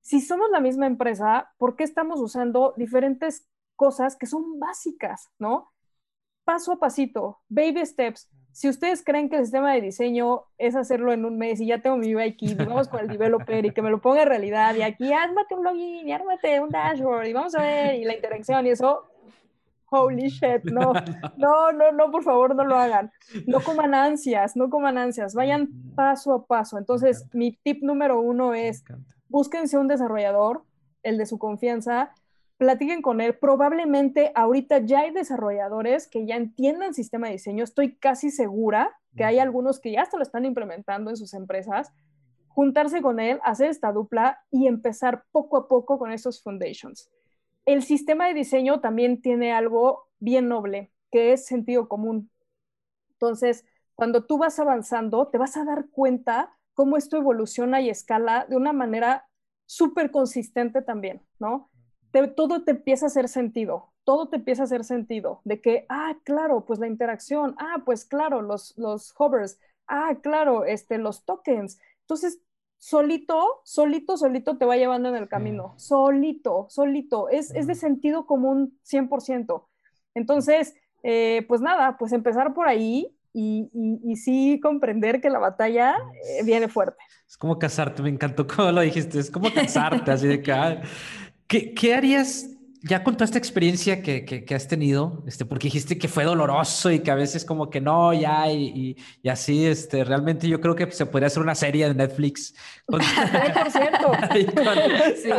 si somos la misma empresa, ¿por qué estamos usando diferentes cosas que son básicas, ¿no? Paso a pasito, baby steps. Si ustedes creen que el sistema de diseño es hacerlo en un mes y ya tengo mi UI kit, vamos con el developer y que me lo ponga en realidad y aquí ármate un login y ármate un dashboard y vamos a ver y la interacción y eso, holy shit, no, no, no, no, por favor no lo hagan. No coman ansias, no coman ansias, vayan paso a paso. Entonces, mi tip número uno es búsquense un desarrollador, el de su confianza, platiquen con él. Probablemente ahorita ya hay desarrolladores que ya entiendan sistema de diseño. Estoy casi segura que hay algunos que ya hasta lo están implementando en sus empresas. Juntarse con él, hacer esta dupla y empezar poco a poco con esos foundations. El sistema de diseño también tiene algo bien noble, que es sentido común. Entonces, cuando tú vas avanzando, te vas a dar cuenta cómo esto evoluciona y escala de una manera súper consistente también, ¿no? todo te empieza a hacer sentido, todo te empieza a hacer sentido, de que, ah, claro, pues la interacción, ah, pues claro, los, los hovers, ah, claro, este, los tokens. Entonces, solito, solito, solito te va llevando en el camino, solito, solito, es, es de sentido común 100%. Entonces, eh, pues nada, pues empezar por ahí y, y, sí comprender que la batalla eh, viene fuerte. Es como casarte, me encantó cómo lo dijiste, es como casarte, así de que, ah, ¿qué, ¿qué, harías ya con toda esta experiencia que, que, has tenido? Este, porque dijiste que fue doloroso y que a veces como que no, ya, y, y así, este, realmente yo creo que se podría hacer una serie de Netflix. Con, por cierto. sí.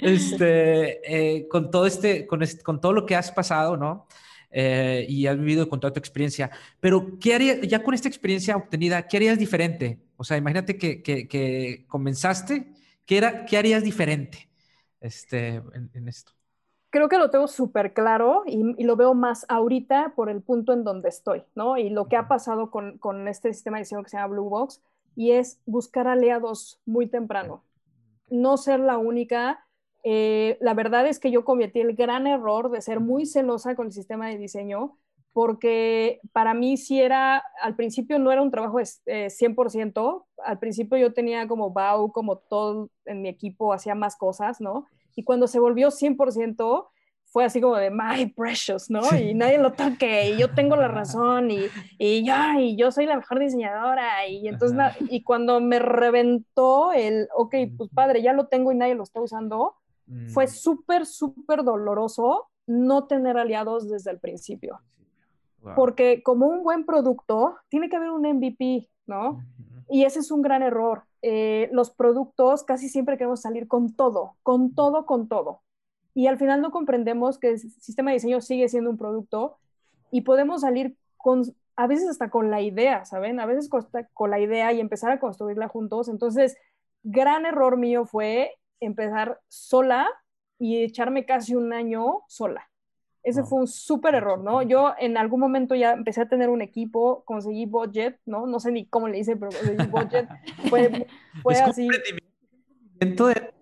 este, eh, con todo este, con, este, con todo lo que has pasado, ¿no? Eh, y has vivido con toda tu experiencia. Pero, ¿qué harías, ya con esta experiencia obtenida, qué harías diferente? O sea, imagínate que, que, comenzaste, ¿qué, era, ¿qué harías diferente este, en, esto? Creo que lo tengo súper claro y, lo veo más ahorita por el punto en donde estoy, ¿no? Y lo que ha pasado con, con este sistema de diseño que se llama Blue Box y es buscar aliados muy temprano. No ser la única eh, la verdad es que yo cometí el gran error de ser muy celosa con el sistema de diseño, porque para mí sí era, al principio no era un trabajo eh, 100%, al principio yo tenía como BAU, como todo en mi equipo hacía más cosas, ¿no? Y cuando se volvió 100%, fue así como de my precious, ¿no? Y nadie lo toque, y yo tengo la razón, y, y, yo, y yo soy la mejor diseñadora, y entonces, y cuando me reventó el, ok, pues padre, ya lo tengo y nadie lo está usando, fue mm. súper, súper doloroso no tener aliados desde el principio. Porque como un buen producto, tiene que haber un MVP, ¿no? Y ese es un gran error. Eh, los productos casi siempre queremos salir con todo, con todo, con todo. Y al final no comprendemos que el sistema de diseño sigue siendo un producto y podemos salir con, a veces hasta con la idea, ¿saben? A veces con, con la idea y empezar a construirla juntos. Entonces, gran error mío fue empezar sola y echarme casi un año sola. Ese fue un súper error, ¿no? Yo en algún momento ya empecé a tener un equipo, conseguí budget, ¿no? No sé ni cómo le hice, pero conseguí budget. Fue, fue así.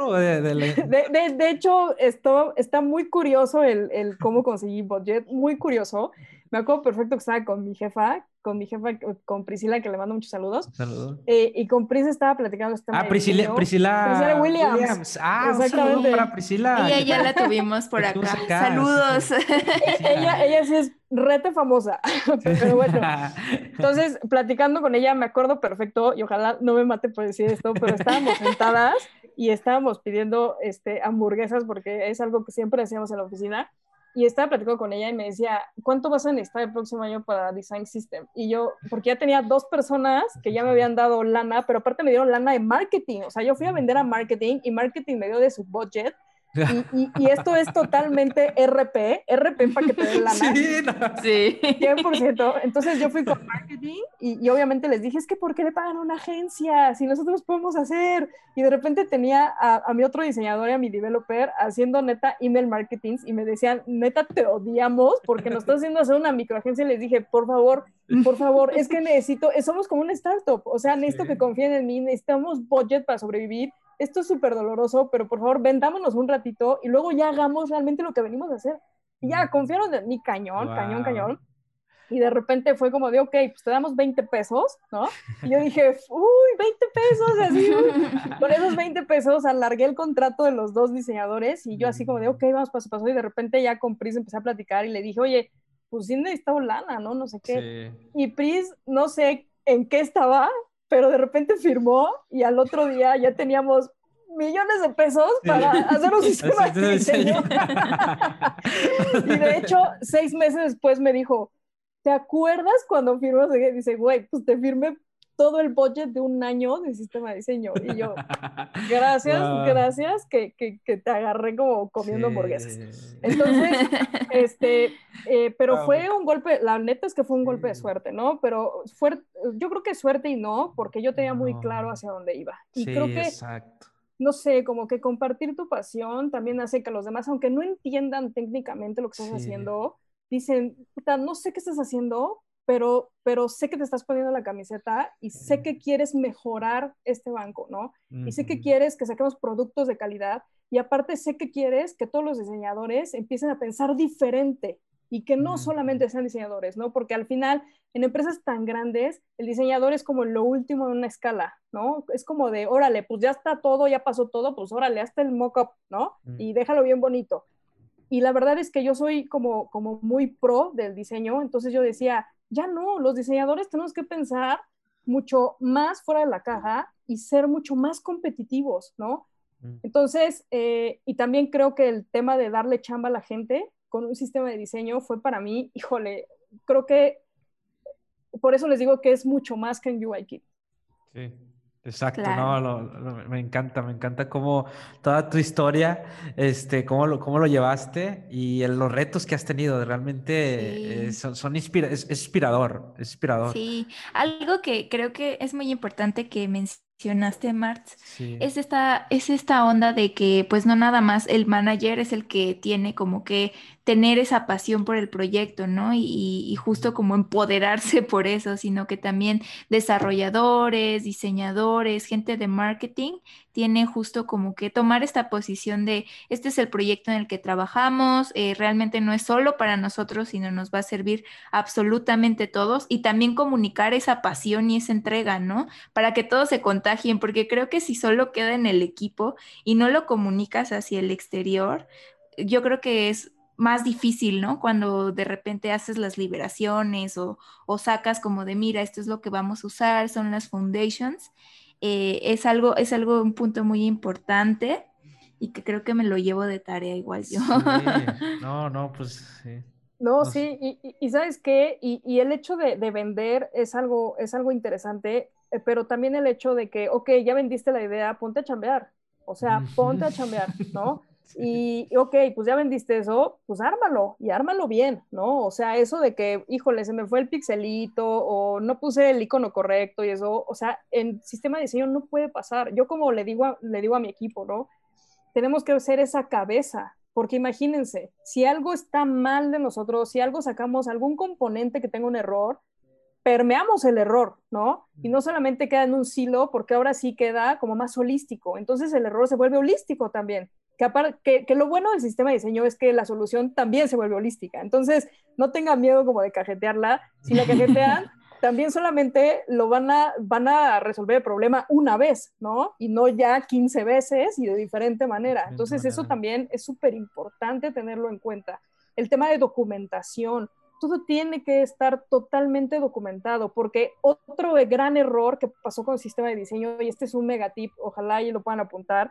De, de, hecho, esto está muy curioso el, el, cómo conseguí budget, muy curioso. Me acuerdo perfecto que estaba con mi jefa, con mi jefa, con Priscila, que le mando muchos saludos. Saludos. Eh, y con Pris estaba platicando este Ah, Priscila, Priscila, Priscila Williams. Ah, exactamente. para Priscila. Ella ya la tuvimos por acá. Saludos. ella, ella sí es rete famosa. Pero bueno. Entonces, platicando con ella, me acuerdo perfecto, y ojalá no me mate por decir esto, pero estábamos sentadas y estábamos pidiendo este, hamburguesas porque es algo que siempre hacíamos en la oficina y estaba platicando con ella y me decía, ¿cuánto vas a necesitar el próximo año para Design System? Y yo, porque ya tenía dos personas que ya me habían dado lana, pero aparte me dieron lana de marketing. O sea, yo fui a vender a marketing y marketing me dio de su budget y, y, esto es totalmente RP, RP para que te den lana. Sí, no. sí. 100%. Entonces yo fui con marketing y, y, obviamente les dije, es que ¿por qué le pagan a una agencia? Si nosotros podemos hacer. Y de repente tenía a, a mi otro diseñador y a mi developer haciendo neta email marketing y me decían, neta, te odiamos porque nos estás haciendo hacer una microagencia. Y les dije, por favor, por favor, es que necesito, somos como una startup. O sea, necesito que confíen en mí, necesitamos budget para sobrevivir esto es súper doloroso, pero por favor, vendámonos un ratito y luego ya hagamos realmente lo que venimos a hacer. Y ya, confiaron en mí cañón, cañón, cañón. Y de repente fue como de, ok, pues te damos 20 pesos, ¿no? Y yo dije, uy, 20 pesos, así. Con esos 20 pesos alargué el contrato de los dos diseñadores y yo así como de, ok, vamos paso a paso. Y de repente ya con Pris empecé a platicar y le dije, oye, pues sí necesitaba lana, ¿no? No sé qué. Y Pris, no sé en qué estaba, pero de repente firmó y al otro día ya teníamos millones de pesos para hacer un sistema de diseño. y de hecho, seis meses después me dijo, ¿te acuerdas cuando firmas? Dice, güey, pues te firmé todo el budget de un año de sistema de diseño. Y yo, gracias, gracias, que, que, que, te agarré como comiendo hamburguesas. Entonces, este, eh, pero fue un golpe, la neta es que fue un golpe de suerte, ¿no? Pero fue, yo creo que suerte y no, porque yo tenía muy claro hacia dónde iba. Y creo que, exacto. no sé, como que compartir tu pasión también hace que los demás, aunque no entiendan técnicamente lo que estás haciendo, dicen, no sé qué estás haciendo, pero, pero sé que te estás poniendo la camiseta y sé que quieres mejorar este banco, ¿no? Y sé que quieres que saquemos productos de calidad y aparte sé que quieres que todos los diseñadores empiecen a pensar diferente y que no solamente sean diseñadores, ¿no? Porque al final, en empresas tan grandes, el diseñador es como lo último en una escala, ¿no? Es como de, órale, pues ya está todo, ya pasó todo, pues órale, hasta el mock-up, ¿no? Y déjalo bien bonito. Y la verdad es que yo soy como, como muy pro del diseño, entonces yo decía, ya no, los diseñadores tenemos que pensar mucho más fuera de la caja y ser mucho más competitivos, ¿no? Entonces, eh, y también creo que el tema de darle chamba a la gente con un sistema de diseño fue para mí, híjole, creo que por eso les digo que es mucho más que en UIKit. Sí. Exacto, no, me encanta, me encanta cómo toda tu historia, este, cómo lo, cómo lo llevaste y los retos que has tenido, realmente eh, son, son es, inspirador, es inspirador. Sí, algo que creo que es muy importante que mencionaste, Marx, es, esta, es esta onda de que pues no nada más el manager es el que tiene como que tener esa pasión por el proyecto, ¿no? Y, justo como empoderarse por eso, sino que también desarrolladores, diseñadores, gente de marketing, tiene justo como que tomar esta posición de, este es el proyecto en el que trabajamos, eh, realmente no es solo para nosotros, sino nos va a servir absolutamente todos y también comunicar esa pasión y esa entrega, ¿no? Para que todos se contagien, porque creo que si solo queda en el equipo y no lo comunicas hacia el exterior, yo creo que es más difícil, ¿no? Cuando de repente haces las liberaciones o, sacas como de, mira, esto es lo que vamos a usar, son las foundations. Eh, es algo, es algo, un punto muy importante y que creo que me lo llevo de tarea igual yo. No, no, pues sí. No, sí, y, sabes qué, y, el hecho de, vender es algo, es algo interesante, eh, pero también el hecho de que, ok, ya vendiste la idea, ponte a chambear, o sea, ponte a chambear, ¿no? Y, ok, pues ya vendiste eso, pues ármalo y ármalo bien, ¿no? O sea, eso de que, híjole, se me fue el pixelito o no puse el icono correcto y eso, o sea, en sistema de diseño no puede pasar. Yo como le digo a, le digo a mi equipo, ¿no? Tenemos que ser esa cabeza, porque imagínense, si algo está mal de nosotros, si algo sacamos, algún componente que tenga un error, permeamos el error, ¿no? Y no solamente queda en un silo, porque ahora sí queda como más holístico. Entonces el error se vuelve holístico también que, que, lo bueno del sistema de diseño es que la solución también se vuelve holística. Entonces, no tengan miedo como de cajetearla. Si la cajetean, también solamente lo van a, van a resolver el problema una vez, ¿no? Y no ya 15 veces y de diferente manera. Entonces, eso también es súper importante tenerlo en cuenta. El tema de documentación. Todo tiene que estar totalmente documentado, porque otro gran error que pasó con el sistema de diseño, y este es un megatip, ojalá y lo puedan apuntar,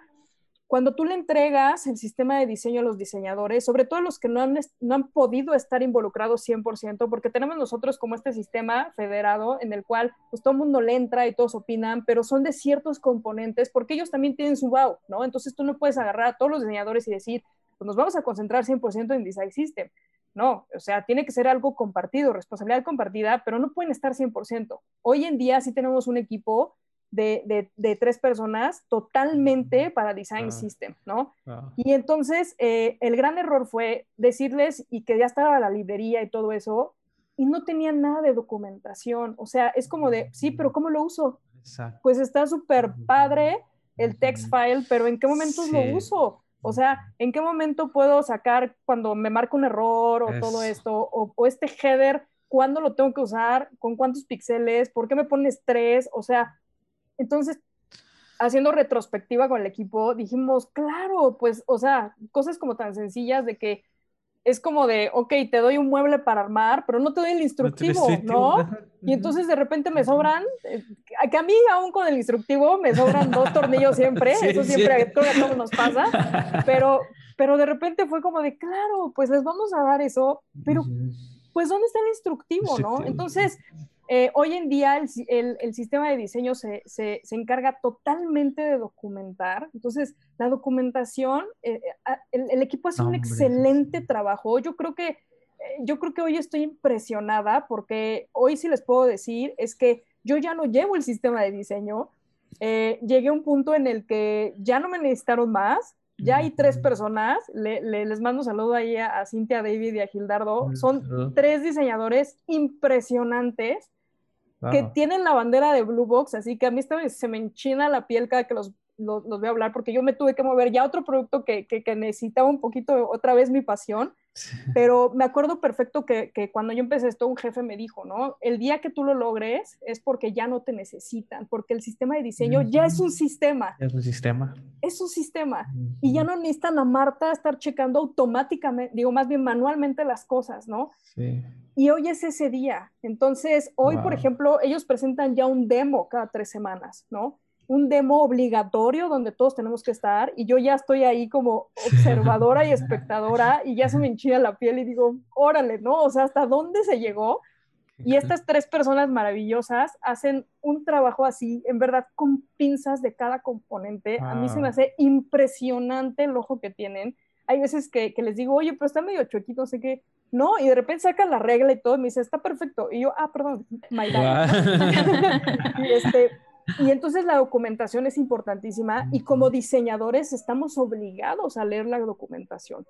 cuando tú le entregas el sistema de diseño a los diseñadores, sobre todo los que no han, no han podido estar involucrados 100%, porque tenemos nosotros como este sistema federado en el cual pues todo el mundo le entra y todos opinan, pero son de ciertos componentes porque ellos también tienen su wow, ¿no? Entonces tú no puedes agarrar a todos los diseñadores y decir, pues nos vamos a concentrar 100% en Design System. No, o sea, tiene que ser algo compartido, responsabilidad compartida, pero no pueden estar 100%. Hoy en día sí tenemos un equipo de, tres personas totalmente para Design ah. System, ¿no? Ah. Y entonces eh, el gran error fue decirles y que ya estaba la librería y todo eso, y no tenían nada de documentación. O sea, es como de, sí, pero ¿cómo lo uso? Pues está súper padre el text file, pero ¿en qué momentos lo uso? O sea, ¿en qué momento puedo sacar cuando me marca un error o todo esto? O, o, este header, ¿cuándo lo tengo que usar? ¿Con cuántos píxeles? ¿Por qué me pones tres? O sea, entonces, haciendo retrospectiva con el equipo, dijimos, claro, pues, o sea, cosas como tan sencillas de que es como de, ok, te doy un mueble para armar, pero no te doy el instructivo, ¿no? Y entonces de repente me sobran, eh, que a mí aún con el instructivo me sobran dos tornillos siempre, eso siempre creo que a todos nos pasa, pero, pero de repente fue como de, claro, pues les vamos a dar eso, pero pues ¿dónde está el instructivo, no? Entonces, eh, hoy en día el, sistema de diseño se, encarga totalmente de documentar. Entonces, la documentación, eh, eh, el, equipo hace un excelente trabajo. Yo creo que yo creo que hoy estoy impresionada porque hoy sí les puedo decir es que yo ya no llevo el sistema de diseño. llegué a un punto en el que ya no me necesitaron más Ya hay tres personas, les mando un saludo ahí a, Cintia David y a Gildardo. Son tres diseñadores impresionantes que tienen la bandera de Blue Box, así que a mí se me enchina la piel cada que los, los, voy a hablar, porque yo me tuve que mover ya otro producto que, que, que necesitaba un poquito otra vez mi pasión pero me acuerdo perfecto que, que, cuando yo empecé esto, un jefe me dijo, ¿no? El día que tú lo logres es porque ya no te necesitan, porque el sistema de diseño ya es un sistema. Es un sistema. Es un sistema. Y ya no necesitan a Marta estar checando automáticamente, digo, más bien manualmente las cosas, ¿no? Sí. Y hoy es ese día. Entonces, hoy, por ejemplo, ellos presentan ya un demo cada tres semanas, ¿no? un demo obligatorio donde todos tenemos que estar y yo ya estoy ahí como observadora y espectadora y ya se me enchina la piel y digo, órale, ¿no? O sea, ¿hasta dónde se llegó? Y estas tres personas maravillosas hacen un trabajo así, en verdad, con pinzas de cada componente. A mí se me hace impresionante el ojo que tienen. Hay veces que, les digo, oye, pero está medio chuequito, no sé qué. No, y de repente sacan la regla y todo, y me dice, está perfecto. Y yo, ah, perdón, my y este, y entonces la documentación es importantísima y como diseñadores estamos obligados a leer la documentación,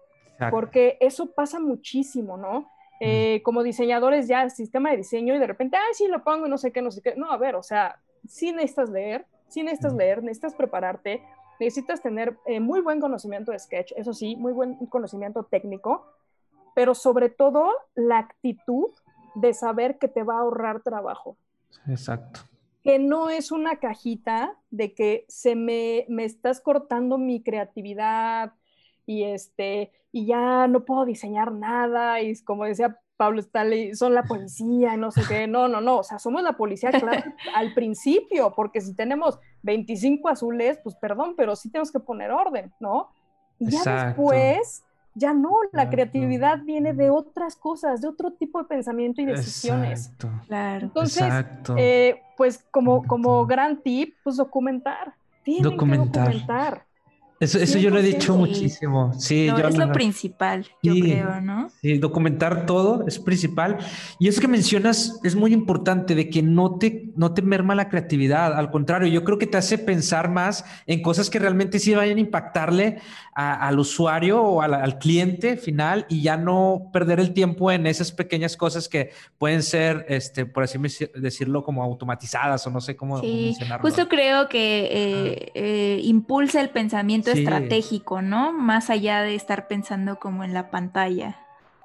porque eso pasa muchísimo, ¿no? Eh, como diseñadores ya el sistema de diseño y de repente, ay, sí, lo pongo y no sé qué, no sé qué. No, a ver, o sea, sí necesitas leer, sí necesitas leer, necesitas prepararte, necesitas tener eh, muy buen conocimiento de Sketch, eso sí, muy buen conocimiento técnico, pero sobre todo la actitud de saber que te va a ahorrar trabajo. Exacto que no es una cajita de que se me, me estás cortando mi creatividad y este y ya no puedo diseñar nada y como decía Pablo Stanley, son la policía y no sé qué, no, no, no, o sea, somos la policía claro, al principio, porque si tenemos 25 azules, pues perdón, pero sí tenemos que poner orden, ¿no? Y ya después ya no, la creatividad viene de otras cosas, de otro tipo de pensamiento y decisiones. Claro. Entonces, eh, pues como, como gran tip, pues documentar. Tienen documentar. Que documentar. Eso, eso yo lo he dicho muchísimo. Sí, yo es lo principal, yo creo, ¿no? Sí, documentar todo es principal. Y eso que mencionas es muy importante de que no te, no te merma la creatividad. Al contrario, yo creo que te hace pensar más en cosas que realmente sí vayan a impactarle al usuario o al, cliente final y ya no perder el tiempo en esas pequeñas cosas que pueden ser, este, por así decirlo, como automatizadas o no sé cómo, sí, Justo creo que eh, eh, impulsa el pensamiento estratégico, ¿no? Más allá de estar pensando como en la pantalla.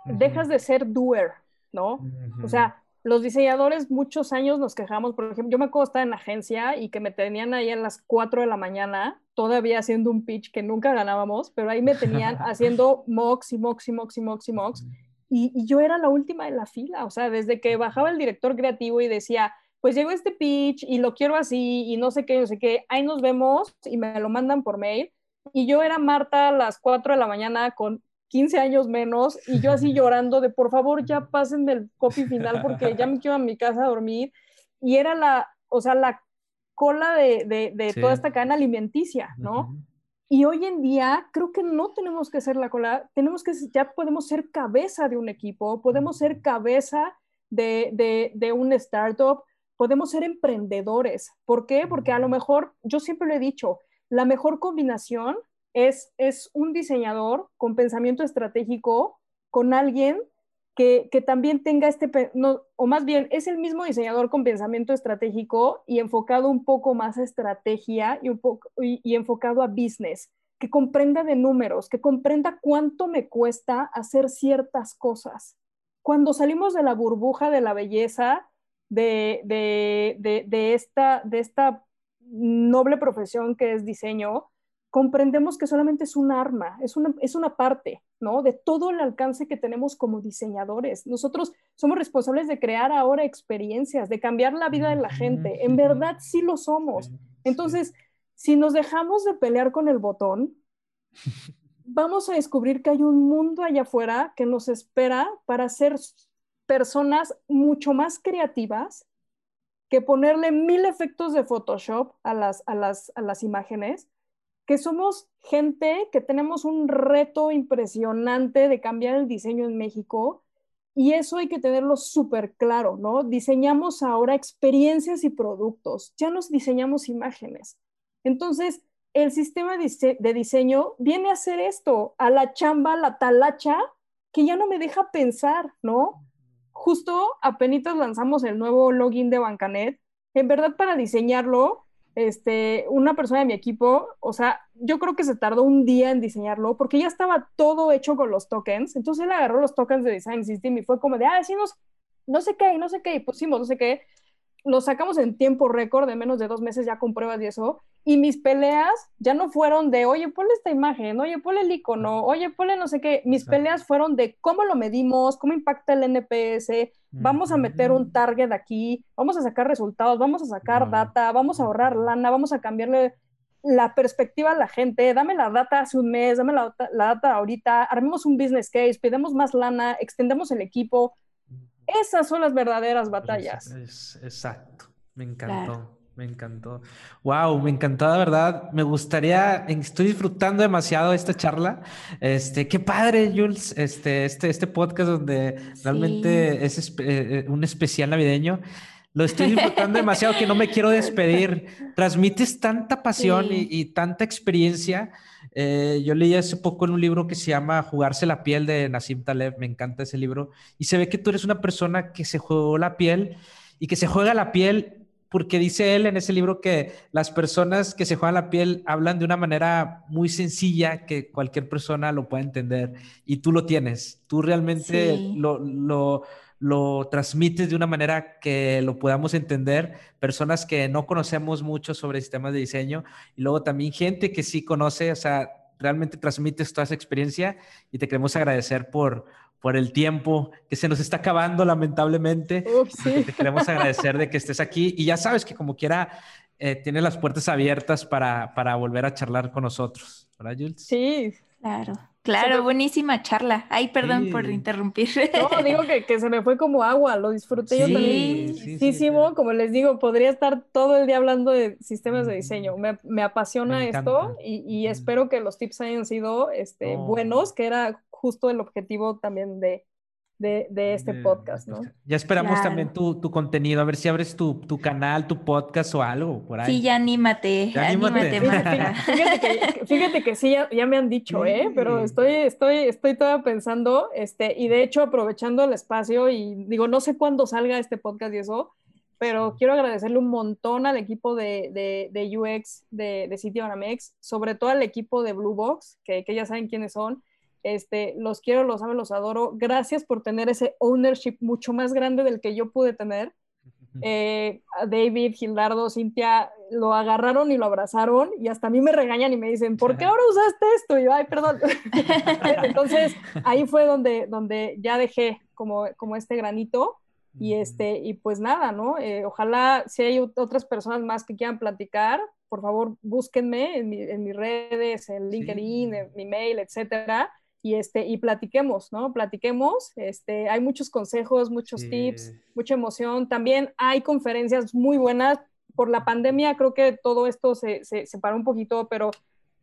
Dejas de ser doer, ¿no? O sea, los diseñadores muchos años nos quejamos, por ejemplo, yo me acuerdo estar en la agencia y que me tenían ahí a las 4 de la mañana, todavía haciendo un pitch que nunca ganábamos, pero ahí me tenían haciendo mocks y mocks y mocks y mocks y mocks. Y, y, yo era la última de la fila, o sea, desde que bajaba el director creativo y decía, pues llegó este pitch y lo quiero así y no sé qué, no sé qué, ahí nos vemos y me lo mandan por mail. Y yo era Marta a las 4 de la mañana con 15 años menos y yo así llorando de por favor ya pasen del copy final porque ya me quiero a mi casa a dormir y era la, o sea, la cola de, de, toda esta cadena alimenticia, ¿no? Y hoy en día creo que no tenemos que ser la cola, tenemos que, ya podemos ser cabeza de un equipo, podemos ser cabeza de, de, de un startup, podemos ser emprendedores. ¿Por qué? Porque a lo mejor, yo siempre lo he dicho, la mejor combinación es, es un diseñador con pensamiento estratégico, con alguien que, también tenga este, o más bien es el mismo diseñador con pensamiento estratégico y enfocado un poco más a estrategia y, un poco, y, enfocado a business, que comprenda de números, que comprenda cuánto me cuesta hacer ciertas cosas. Cuando salimos de la burbuja de la belleza, de, de, esta, de esta noble profesión que es diseño, comprendemos que solamente es un arma, es una, es una parte, ¿no? De todo el alcance que tenemos como diseñadores. Nosotros somos responsables de crear ahora experiencias, de cambiar la vida de la gente. En verdad sí lo somos. Entonces, si nos dejamos de pelear con el botón, vamos a descubrir que hay un mundo allá afuera que nos espera para ser personas mucho más creativas que ponerle mil efectos de Photoshop a las, a las, a las imágenes que somos gente que tenemos un reto impresionante de cambiar el diseño en México y eso hay que tenerlo súper claro, ¿no? Diseñamos ahora experiencias y productos, ya nos diseñamos imágenes. Entonces, el sistema de diseño viene a hacer esto, a la chamba, la talacha, que ya no me deja pensar, ¿no? Justo apenas lanzamos el nuevo login de Bancanet. En verdad, para diseñarlo, este, una persona de mi equipo, o sea, yo creo que se tardó un día en diseñarlo porque ya estaba todo hecho con los tokens. Entonces él agarró los tokens de Design System y fue como de, ah, decimos, no sé qué, no sé qué, y pusimos, no sé qué lo sacamos en tiempo récord de menos de dos meses ya con pruebas y eso. Y mis peleas ya no fueron de, oye, ponle esta imagen, oye, ponle el icono, oye, ponle no sé qué. Mis peleas fueron de cómo lo medimos, cómo impacta el NPS, vamos a meter un target aquí, vamos a sacar resultados, vamos a sacar data, vamos a ahorrar lana, vamos a cambiarle la perspectiva a la gente, dame la data hace un mes, dame la, la data ahorita, armemos un business case, pidamos más lana, extendemos el equipo, esas son las verdaderas batallas. exacto, me encantó. Me encantó. Wow, me encantó, de verdad. Me gustaría, estoy disfrutando demasiado esta charla. Este, qué padre, Jules, este, este, este podcast donde realmente es eh, eh, un especial navideño. Lo estoy disfrutando demasiado que no me quiero despedir. Transmites tanta pasión y, tanta experiencia. Eh, yo leí hace poco en un libro que se llama Jugarse la piel de Nassim Taleb, me encanta ese libro, y se ve que tú eres una persona que se jugó la piel y que se juega la piel porque dice él en ese libro que las personas que se juegan la piel hablan de una manera muy sencilla que cualquier persona lo pueda entender y tú lo tienes, tú realmente lo, lo lo transmites de una manera que lo podamos entender, personas que no conocemos mucho sobre sistemas de diseño y luego también gente que sí conoce, o sea, realmente transmites toda esa experiencia y te queremos agradecer por, por el tiempo que se nos está acabando lamentablemente. Te queremos agradecer de que estés aquí y ya sabes que como quiera eh, tienes las puertas abiertas para, para volver a charlar con nosotros, ¿verdad, Jules? Sí. Claro. Claro, buenísima charla. Ay, perdón por interrumpir. No, digo que, que, se me fue como agua, lo disfruté yo también muchísimo. como les digo, podría estar todo el día hablando de sistemas de diseño. Me, me apasiona esto y, y, espero que los tips hayan sido este, buenos, que era justo el objetivo también de, de, este podcast, ¿no? Ya esperamos también tu, contenido, a ver si abres tu, canal, tu podcast o algo por ahí. Sí, ya anímate, anímate. Fíjate, que, sí, ya, me han dicho, ¿eh? Pero estoy, estoy, estoy todavía pensando, este, y de hecho aprovechando el espacio y digo, no sé cuándo salga este podcast y eso, pero quiero agradecerle un montón al equipo de, de, UX de, de City sobre todo al equipo de Blue Box, que, que ya saben quiénes son, este, los quiero, los amo, los adoro. Gracias por tener ese ownership mucho más grande del que yo pude tener. Eh, David, Gildardo, Cintia lo agarraron y lo abrazaron y hasta a mí me regañan y me dicen, ¿por qué ahora usaste esto? Y yo, ay, perdón. Entonces ahí fue donde, donde ya dejé como, como este granito y, este, y pues nada, ¿no? Eh, ojalá si hay otras personas más que quieran platicar, por favor búsquenme en, mis redes, en LinkedIn, en mi mail, etcétera y, este, y platiquemos, ¿no? Platiquemos. Este, hay muchos consejos, muchos tips, mucha emoción. También hay conferencias muy buenas. Por la pandemia creo que todo esto se, se, paró un poquito, pero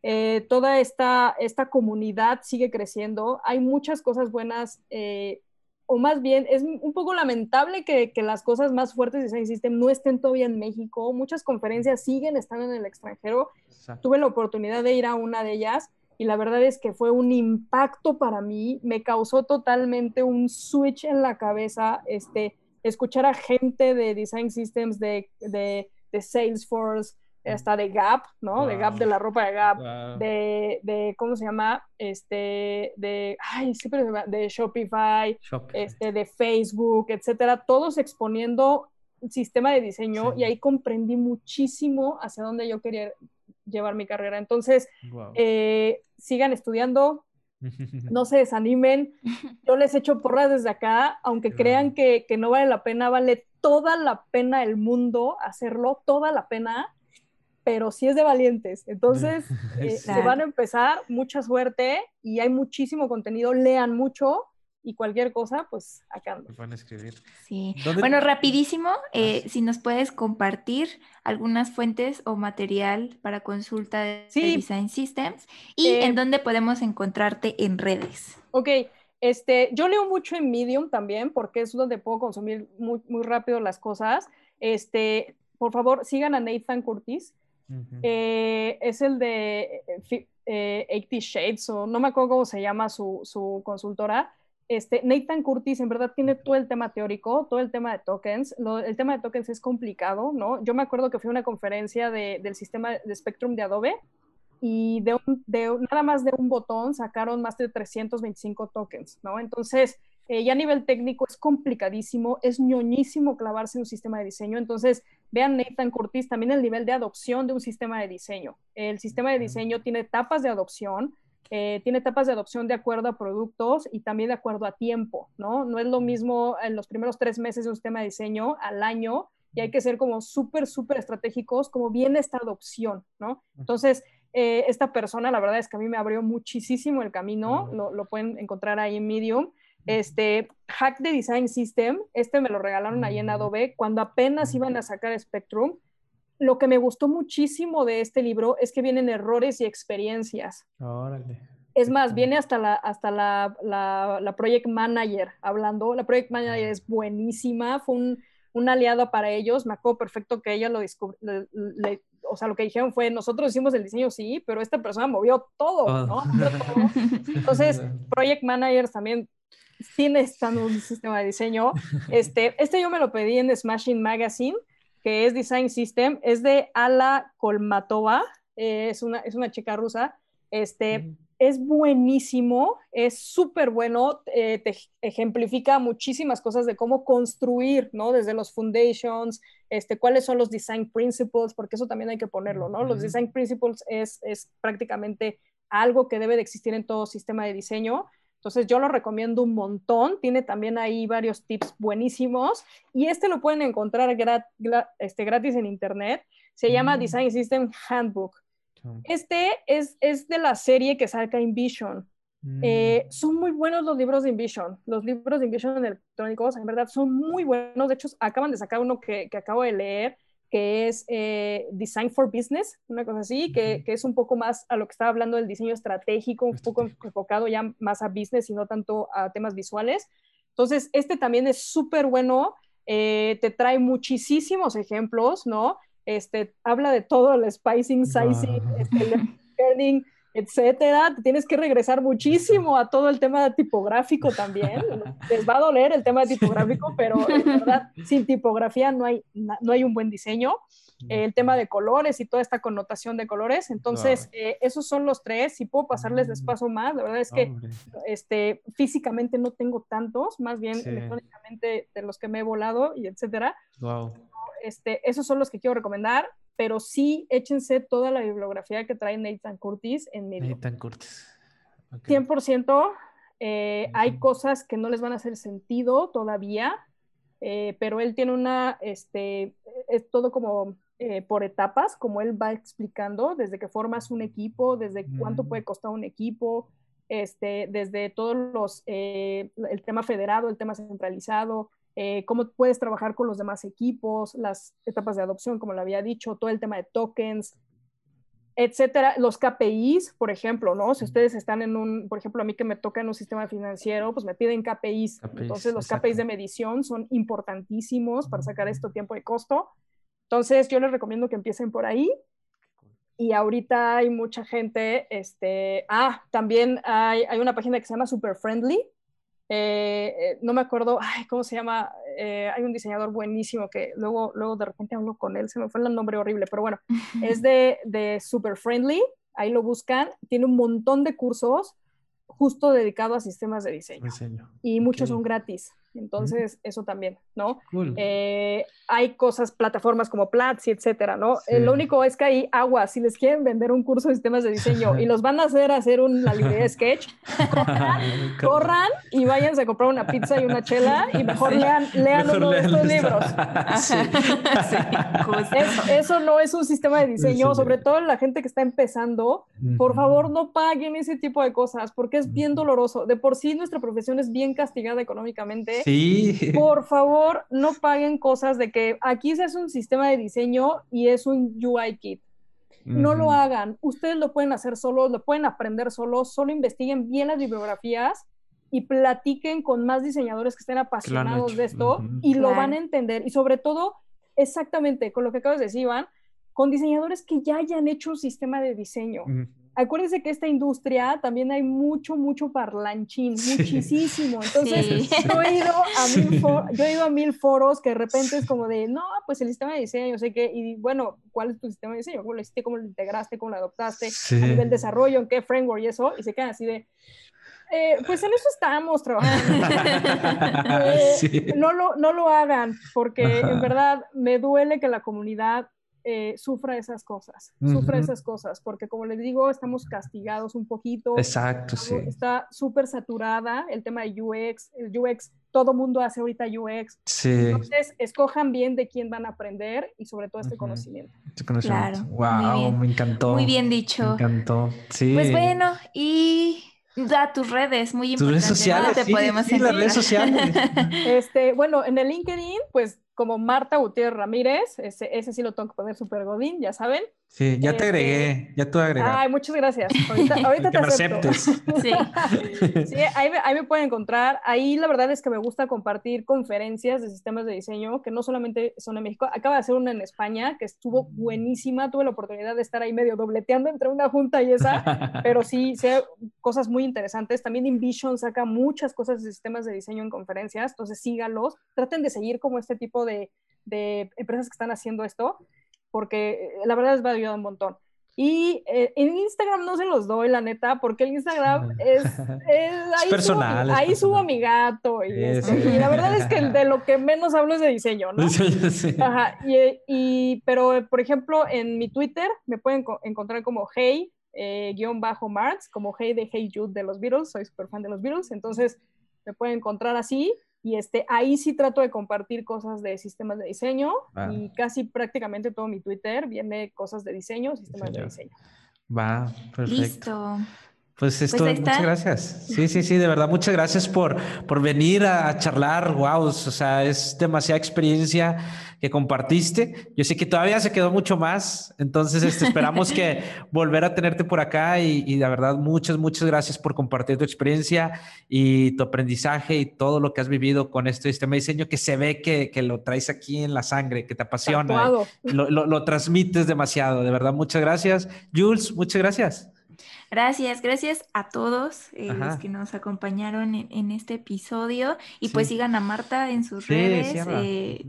eh, toda esta, esta comunidad sigue creciendo. Hay muchas cosas buenas. Eh, o más bien, es un poco lamentable que, que, las cosas más fuertes de Design System no estén todavía en México. Muchas conferencias siguen estando en el extranjero. Tuve la oportunidad de ir a una de ellas y la verdad es que fue un impacto para mí, me causó totalmente un switch en la cabeza, este, escuchar a gente de Design Systems, de, de, de Salesforce, hasta de Gap, ¿no? De Gap, de la ropa de Gap, de, de, ¿cómo se llama? Este, de, ay, siempre de Shopify, este, de Facebook, etcétera, todos exponiendo sistema de diseño y ahí comprendí muchísimo hacia dónde yo quería llevar mi carrera. Entonces, eh, sigan estudiando, no se desanimen. Yo les echo porras desde acá, aunque crean que, no vale la pena, vale toda la pena el mundo hacerlo, toda la pena, pero sí es de valientes. Entonces, eh, se van a empezar, mucha suerte y hay muchísimo contenido, lean mucho y cualquier cosa, pues acá ando. Van a escribir. Sí. Bueno, rapidísimo, eh, si nos puedes compartir algunas fuentes o material para consulta de Design Systems y eh, en dónde podemos encontrarte en redes. Ok, este, yo leo mucho en Medium también porque es donde puedo consumir muy, muy rápido las cosas. Este, por favor, sigan a Nathan Curtis. Eh, es el de eh, 80 Shades, o no me acuerdo cómo se llama su, su consultora. Este, Nathan Curtis en verdad tiene todo el tema teórico, todo el tema de tokens. el tema de tokens es complicado, ¿no? Yo me acuerdo que fui a una conferencia de, del sistema de Spectrum de Adobe y de, de, nada más de un botón sacaron más de 325 tokens, ¿no? Entonces, eh, ya a nivel técnico es complicadísimo, es ñoñísimo clavarse en un sistema de diseño. Entonces, vean Nathan Curtis también el nivel de adopción de un sistema de diseño. El sistema de diseño tiene etapas de adopción, eh, tiene etapas de adopción de acuerdo a productos y también de acuerdo a tiempo, ¿no? No es lo mismo en los primeros tres meses de un sistema de diseño al año y hay que ser como súper, súper estratégicos, como viene esta adopción, ¿no? Entonces, eh, esta persona, la verdad es que a mí me abrió muchísimo el camino, lo, lo pueden encontrar ahí en Medium. Este, Hack the Design System, este me lo regalaron ahí en Adobe cuando apenas iban a sacar Spectrum. Lo que me gustó muchísimo de este libro es que vienen errores y experiencias. Es más, viene hasta la, hasta la, la, Project Manager hablando. La Project Manager es buenísima, fue un, un aliado para ellos. Me acuerdo perfecto que ella lo descubrió, o sea, lo que dijeron fue, nosotros hicimos el diseño, sí, pero esta persona movió todo, ¿no? Entonces, Project Managers también sí necesitan un sistema de diseño. Este, este yo me lo pedí en Smashing Magazine, que es Design System, es de Ala Kolmatova, eh, es, una, es una chica rusa. Este, es buenísimo, es súper bueno, eh, te ejemplifica muchísimas cosas de cómo construir, ¿no? Desde los foundations, este, cuáles son los design principles, porque eso también hay que ponerlo, ¿no? Los design principles es, es prácticamente algo que debe de existir en todo sistema de diseño. Entonces yo lo recomiendo un montón, tiene también ahí varios tips buenísimos y este lo pueden encontrar este, gratis en internet, se llama mm. Design System Handbook. Este es, es de la serie que saca InVision. Eh, mm. son muy buenos los libros de InVision. Los libros de InVision electrónicos, en verdad, son muy buenos. De hecho, acaban de sacar uno que, que acabo de leer, que es eh, Design for Business, una cosa así, que, que, es un poco más a lo que estaba hablando del diseño estratégico, un poco enfocado ya más a business y no tanto a temas visuales. Entonces, este también es súper bueno, eh, te trae muchísimos ejemplos, ¿no? Este, habla de todo, el spicing, sizing, este, learning, etcétera. Tienes que regresar muchísimo a todo el tema tipográfico también. Les va a doler el tema tipográfico, pero en verdad, sin tipografía no hay, no hay un buen diseño. El tema de colores y toda esta connotación de colores. Entonces, eh, esos son los tres. Si puedo pasarles despacio más, la verdad es que este, físicamente no tengo tantos, más bien electrónicamente de los que me he volado y etcétera. Wow. Este, esos son los que quiero recomendar, pero sí échense toda la bibliografía que trae Nathan Curtis en medio. Nathan Curtis. 100%. Eh, hay cosas que no les van a hacer sentido todavía, eh, pero él tiene una, este, es todo como eh, por etapas, como él va explicando, desde que formas un equipo, desde cuánto puede mm. costar un equipo, este, desde todos los, el tema federado, el tema centralizado, eh, cómo puedes trabajar con los demás equipos, las etapas de adopción, como lo había dicho, todo el tema de tokens, etcétera. Los KPIs, por ejemplo, ¿no? Si ustedes están en un, por ejemplo, a mí que me toca en un sistema financiero, pues me piden KPIs. Entonces, los KPIs de medición son importantísimos para sacar esto tiempo y costo. Entonces, yo les recomiendo que empiecen por ahí. Y ahorita hay mucha gente, este, ah, también hay, hay una página que se llama Super Friendly, eh, eh, no me acuerdo, ay, ¿cómo se llama? Eh, hay un diseñador buenísimo que luego, luego de repente hablo con él, se me fue el nombre horrible, pero bueno, es de, de Super Friendly, ahí lo buscan, tiene un montón de cursos justo dedicado a sistemas de diseño. Y muchos son gratis. Entonces, eso también, ¿no? Eh, hay cosas, plataformas como Platzi, etcétera, ¿no? Eh, lo único es que hay agua. Si les quieren vender un curso de sistemas de diseño y los van a hacer hacer una librería de sketch, corran, y váyanse a comprar una pizza y una chela y mejor lean, lean uno de estos libros. eso no es un sistema de diseño, sobre todo la gente que está empezando. Por favor, no paguen ese tipo de cosas porque es bien doloroso. De por sí, nuestra profesión es bien castigada económicamente Sí. Por favor, no paguen cosas de que aquí se hace un sistema de diseño y es un UI kit. No lo hagan. Ustedes lo pueden hacer solos, lo pueden aprender solos, solo investiguen bien las bibliografías y platiquen con más diseñadores que estén apasionados de esto y lo van a entender. Y sobre todo, exactamente con lo que acabas de decir, Iván, con diseñadores que ya hayan hecho un sistema de diseño. Acuérdense que esta industria también hay mucho, mucho parlanchín, muchísimo. Entonces, yo, he ido a mil yo he ido a mil foros que de repente es como de, no, pues el sistema de diseño, sé qué, y bueno, ¿cuál es tu sistema de diseño? ¿Cómo lo hiciste? ¿Cómo lo integraste? ¿Cómo lo adoptaste? ¿A nivel desarrollo? ¿En qué framework y eso? Y se quedan así de, eh, pues en eso estamos trabajando. Eh, no, lo, no lo hagan, porque en verdad me duele que la comunidad eh, sufra esas cosas, sufra esas cosas, porque como les digo, estamos castigados un poquito. Exacto, sí. Está súper saturada el tema de UX, el UX, todo mundo hace ahorita UX. Sí. Entonces, escojan bien de quién van a aprender y sobre todo este conocimiento. Este conocimiento. Claro. Wow, me encantó. Muy bien dicho. Me encantó. Sí. Pues bueno, y Da tus redes, muy importante. Tus redes sociales, te podemos sí, las redes sociales. este, bueno, en el LinkedIn, pues como Marta Gutiérrez Ramírez, ese, ese sí lo tengo que poner super godín, ya saben. Sí, ya te agregué, este, ya tú agregaste. Ay, muchas gracias. Ahorita, ahorita te acepto. Sí, sí ahí, ahí, me pueden encontrar. Ahí la verdad es que me gusta compartir conferencias de sistemas de diseño, que no solamente son en México. Acaba de hacer una en España que estuvo buenísima. Tuve la oportunidad de estar ahí medio dobleteando entre una junta y esa, pero sí, sí cosas muy interesantes. También InVision saca muchas cosas de sistemas de diseño en conferencias, entonces síganlos. Traten de seguir como este tipo de, de empresas que están haciendo esto porque eh, la verdad les va a ayudar un montón. Y eh, en Instagram no se los doy, la neta, porque el Instagram es, ahí personal. Subo, ahí subo a mi gato. Este, y, la verdad es que de lo que menos hablo es de diseño, ¿no? Ajá, y, pero, por ejemplo, en mi Twitter me pueden encontrar como hey, eh, guion bajo Marx, como hey de Hey Jude de los Beatles, soy súper fan de los Beatles, entonces me pueden encontrar así y este, ahí sí trato de compartir cosas de sistemas de diseño ah. y casi prácticamente todo mi Twitter viene cosas de diseño, sistemas de diseño. Va, perfecto. Listo. Pues, pues esto, muchas gracias. Sí, sí, sí, de verdad, muchas gracias por, por venir a, charlar. Wow, o sea, es demasiada experiencia que compartiste. Yo sé que todavía se quedó mucho más, entonces este, esperamos que volver a tenerte por acá y, y, de verdad, muchas, muchas gracias por compartir tu experiencia y tu aprendizaje y todo lo que has vivido con este sistema de diseño que se ve que, que lo traes aquí en la sangre, que te apasiona, lo, lo, lo transmites demasiado. De verdad, muchas gracias. Jules, muchas gracias. Gracias, gracias a todos eh, los que nos acompañaron en, este episodio. Y pues sigan a Marta en sus redes, eh,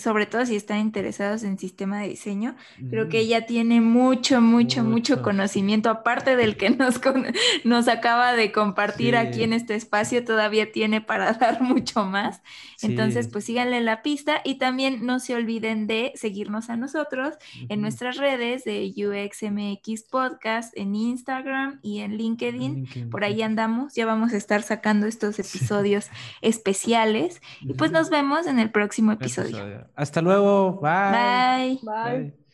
sobre todo si están interesados en sistema de diseño. Creo que ella tiene mucho, mucho, mucho, conocimiento, aparte del que nos, nos acaba de compartir aquí en este espacio, todavía tiene para dar mucho más. Entonces, pues síganle la pista y también no se olviden de seguirnos a nosotros en nuestras redes de UXMX Podcast, en Instagram y en LinkedIn. Por ahí andamos, ya vamos a estar sacando estos episodios especiales y pues nos vemos en el próximo episodio. Hasta luego. Bye. Bye.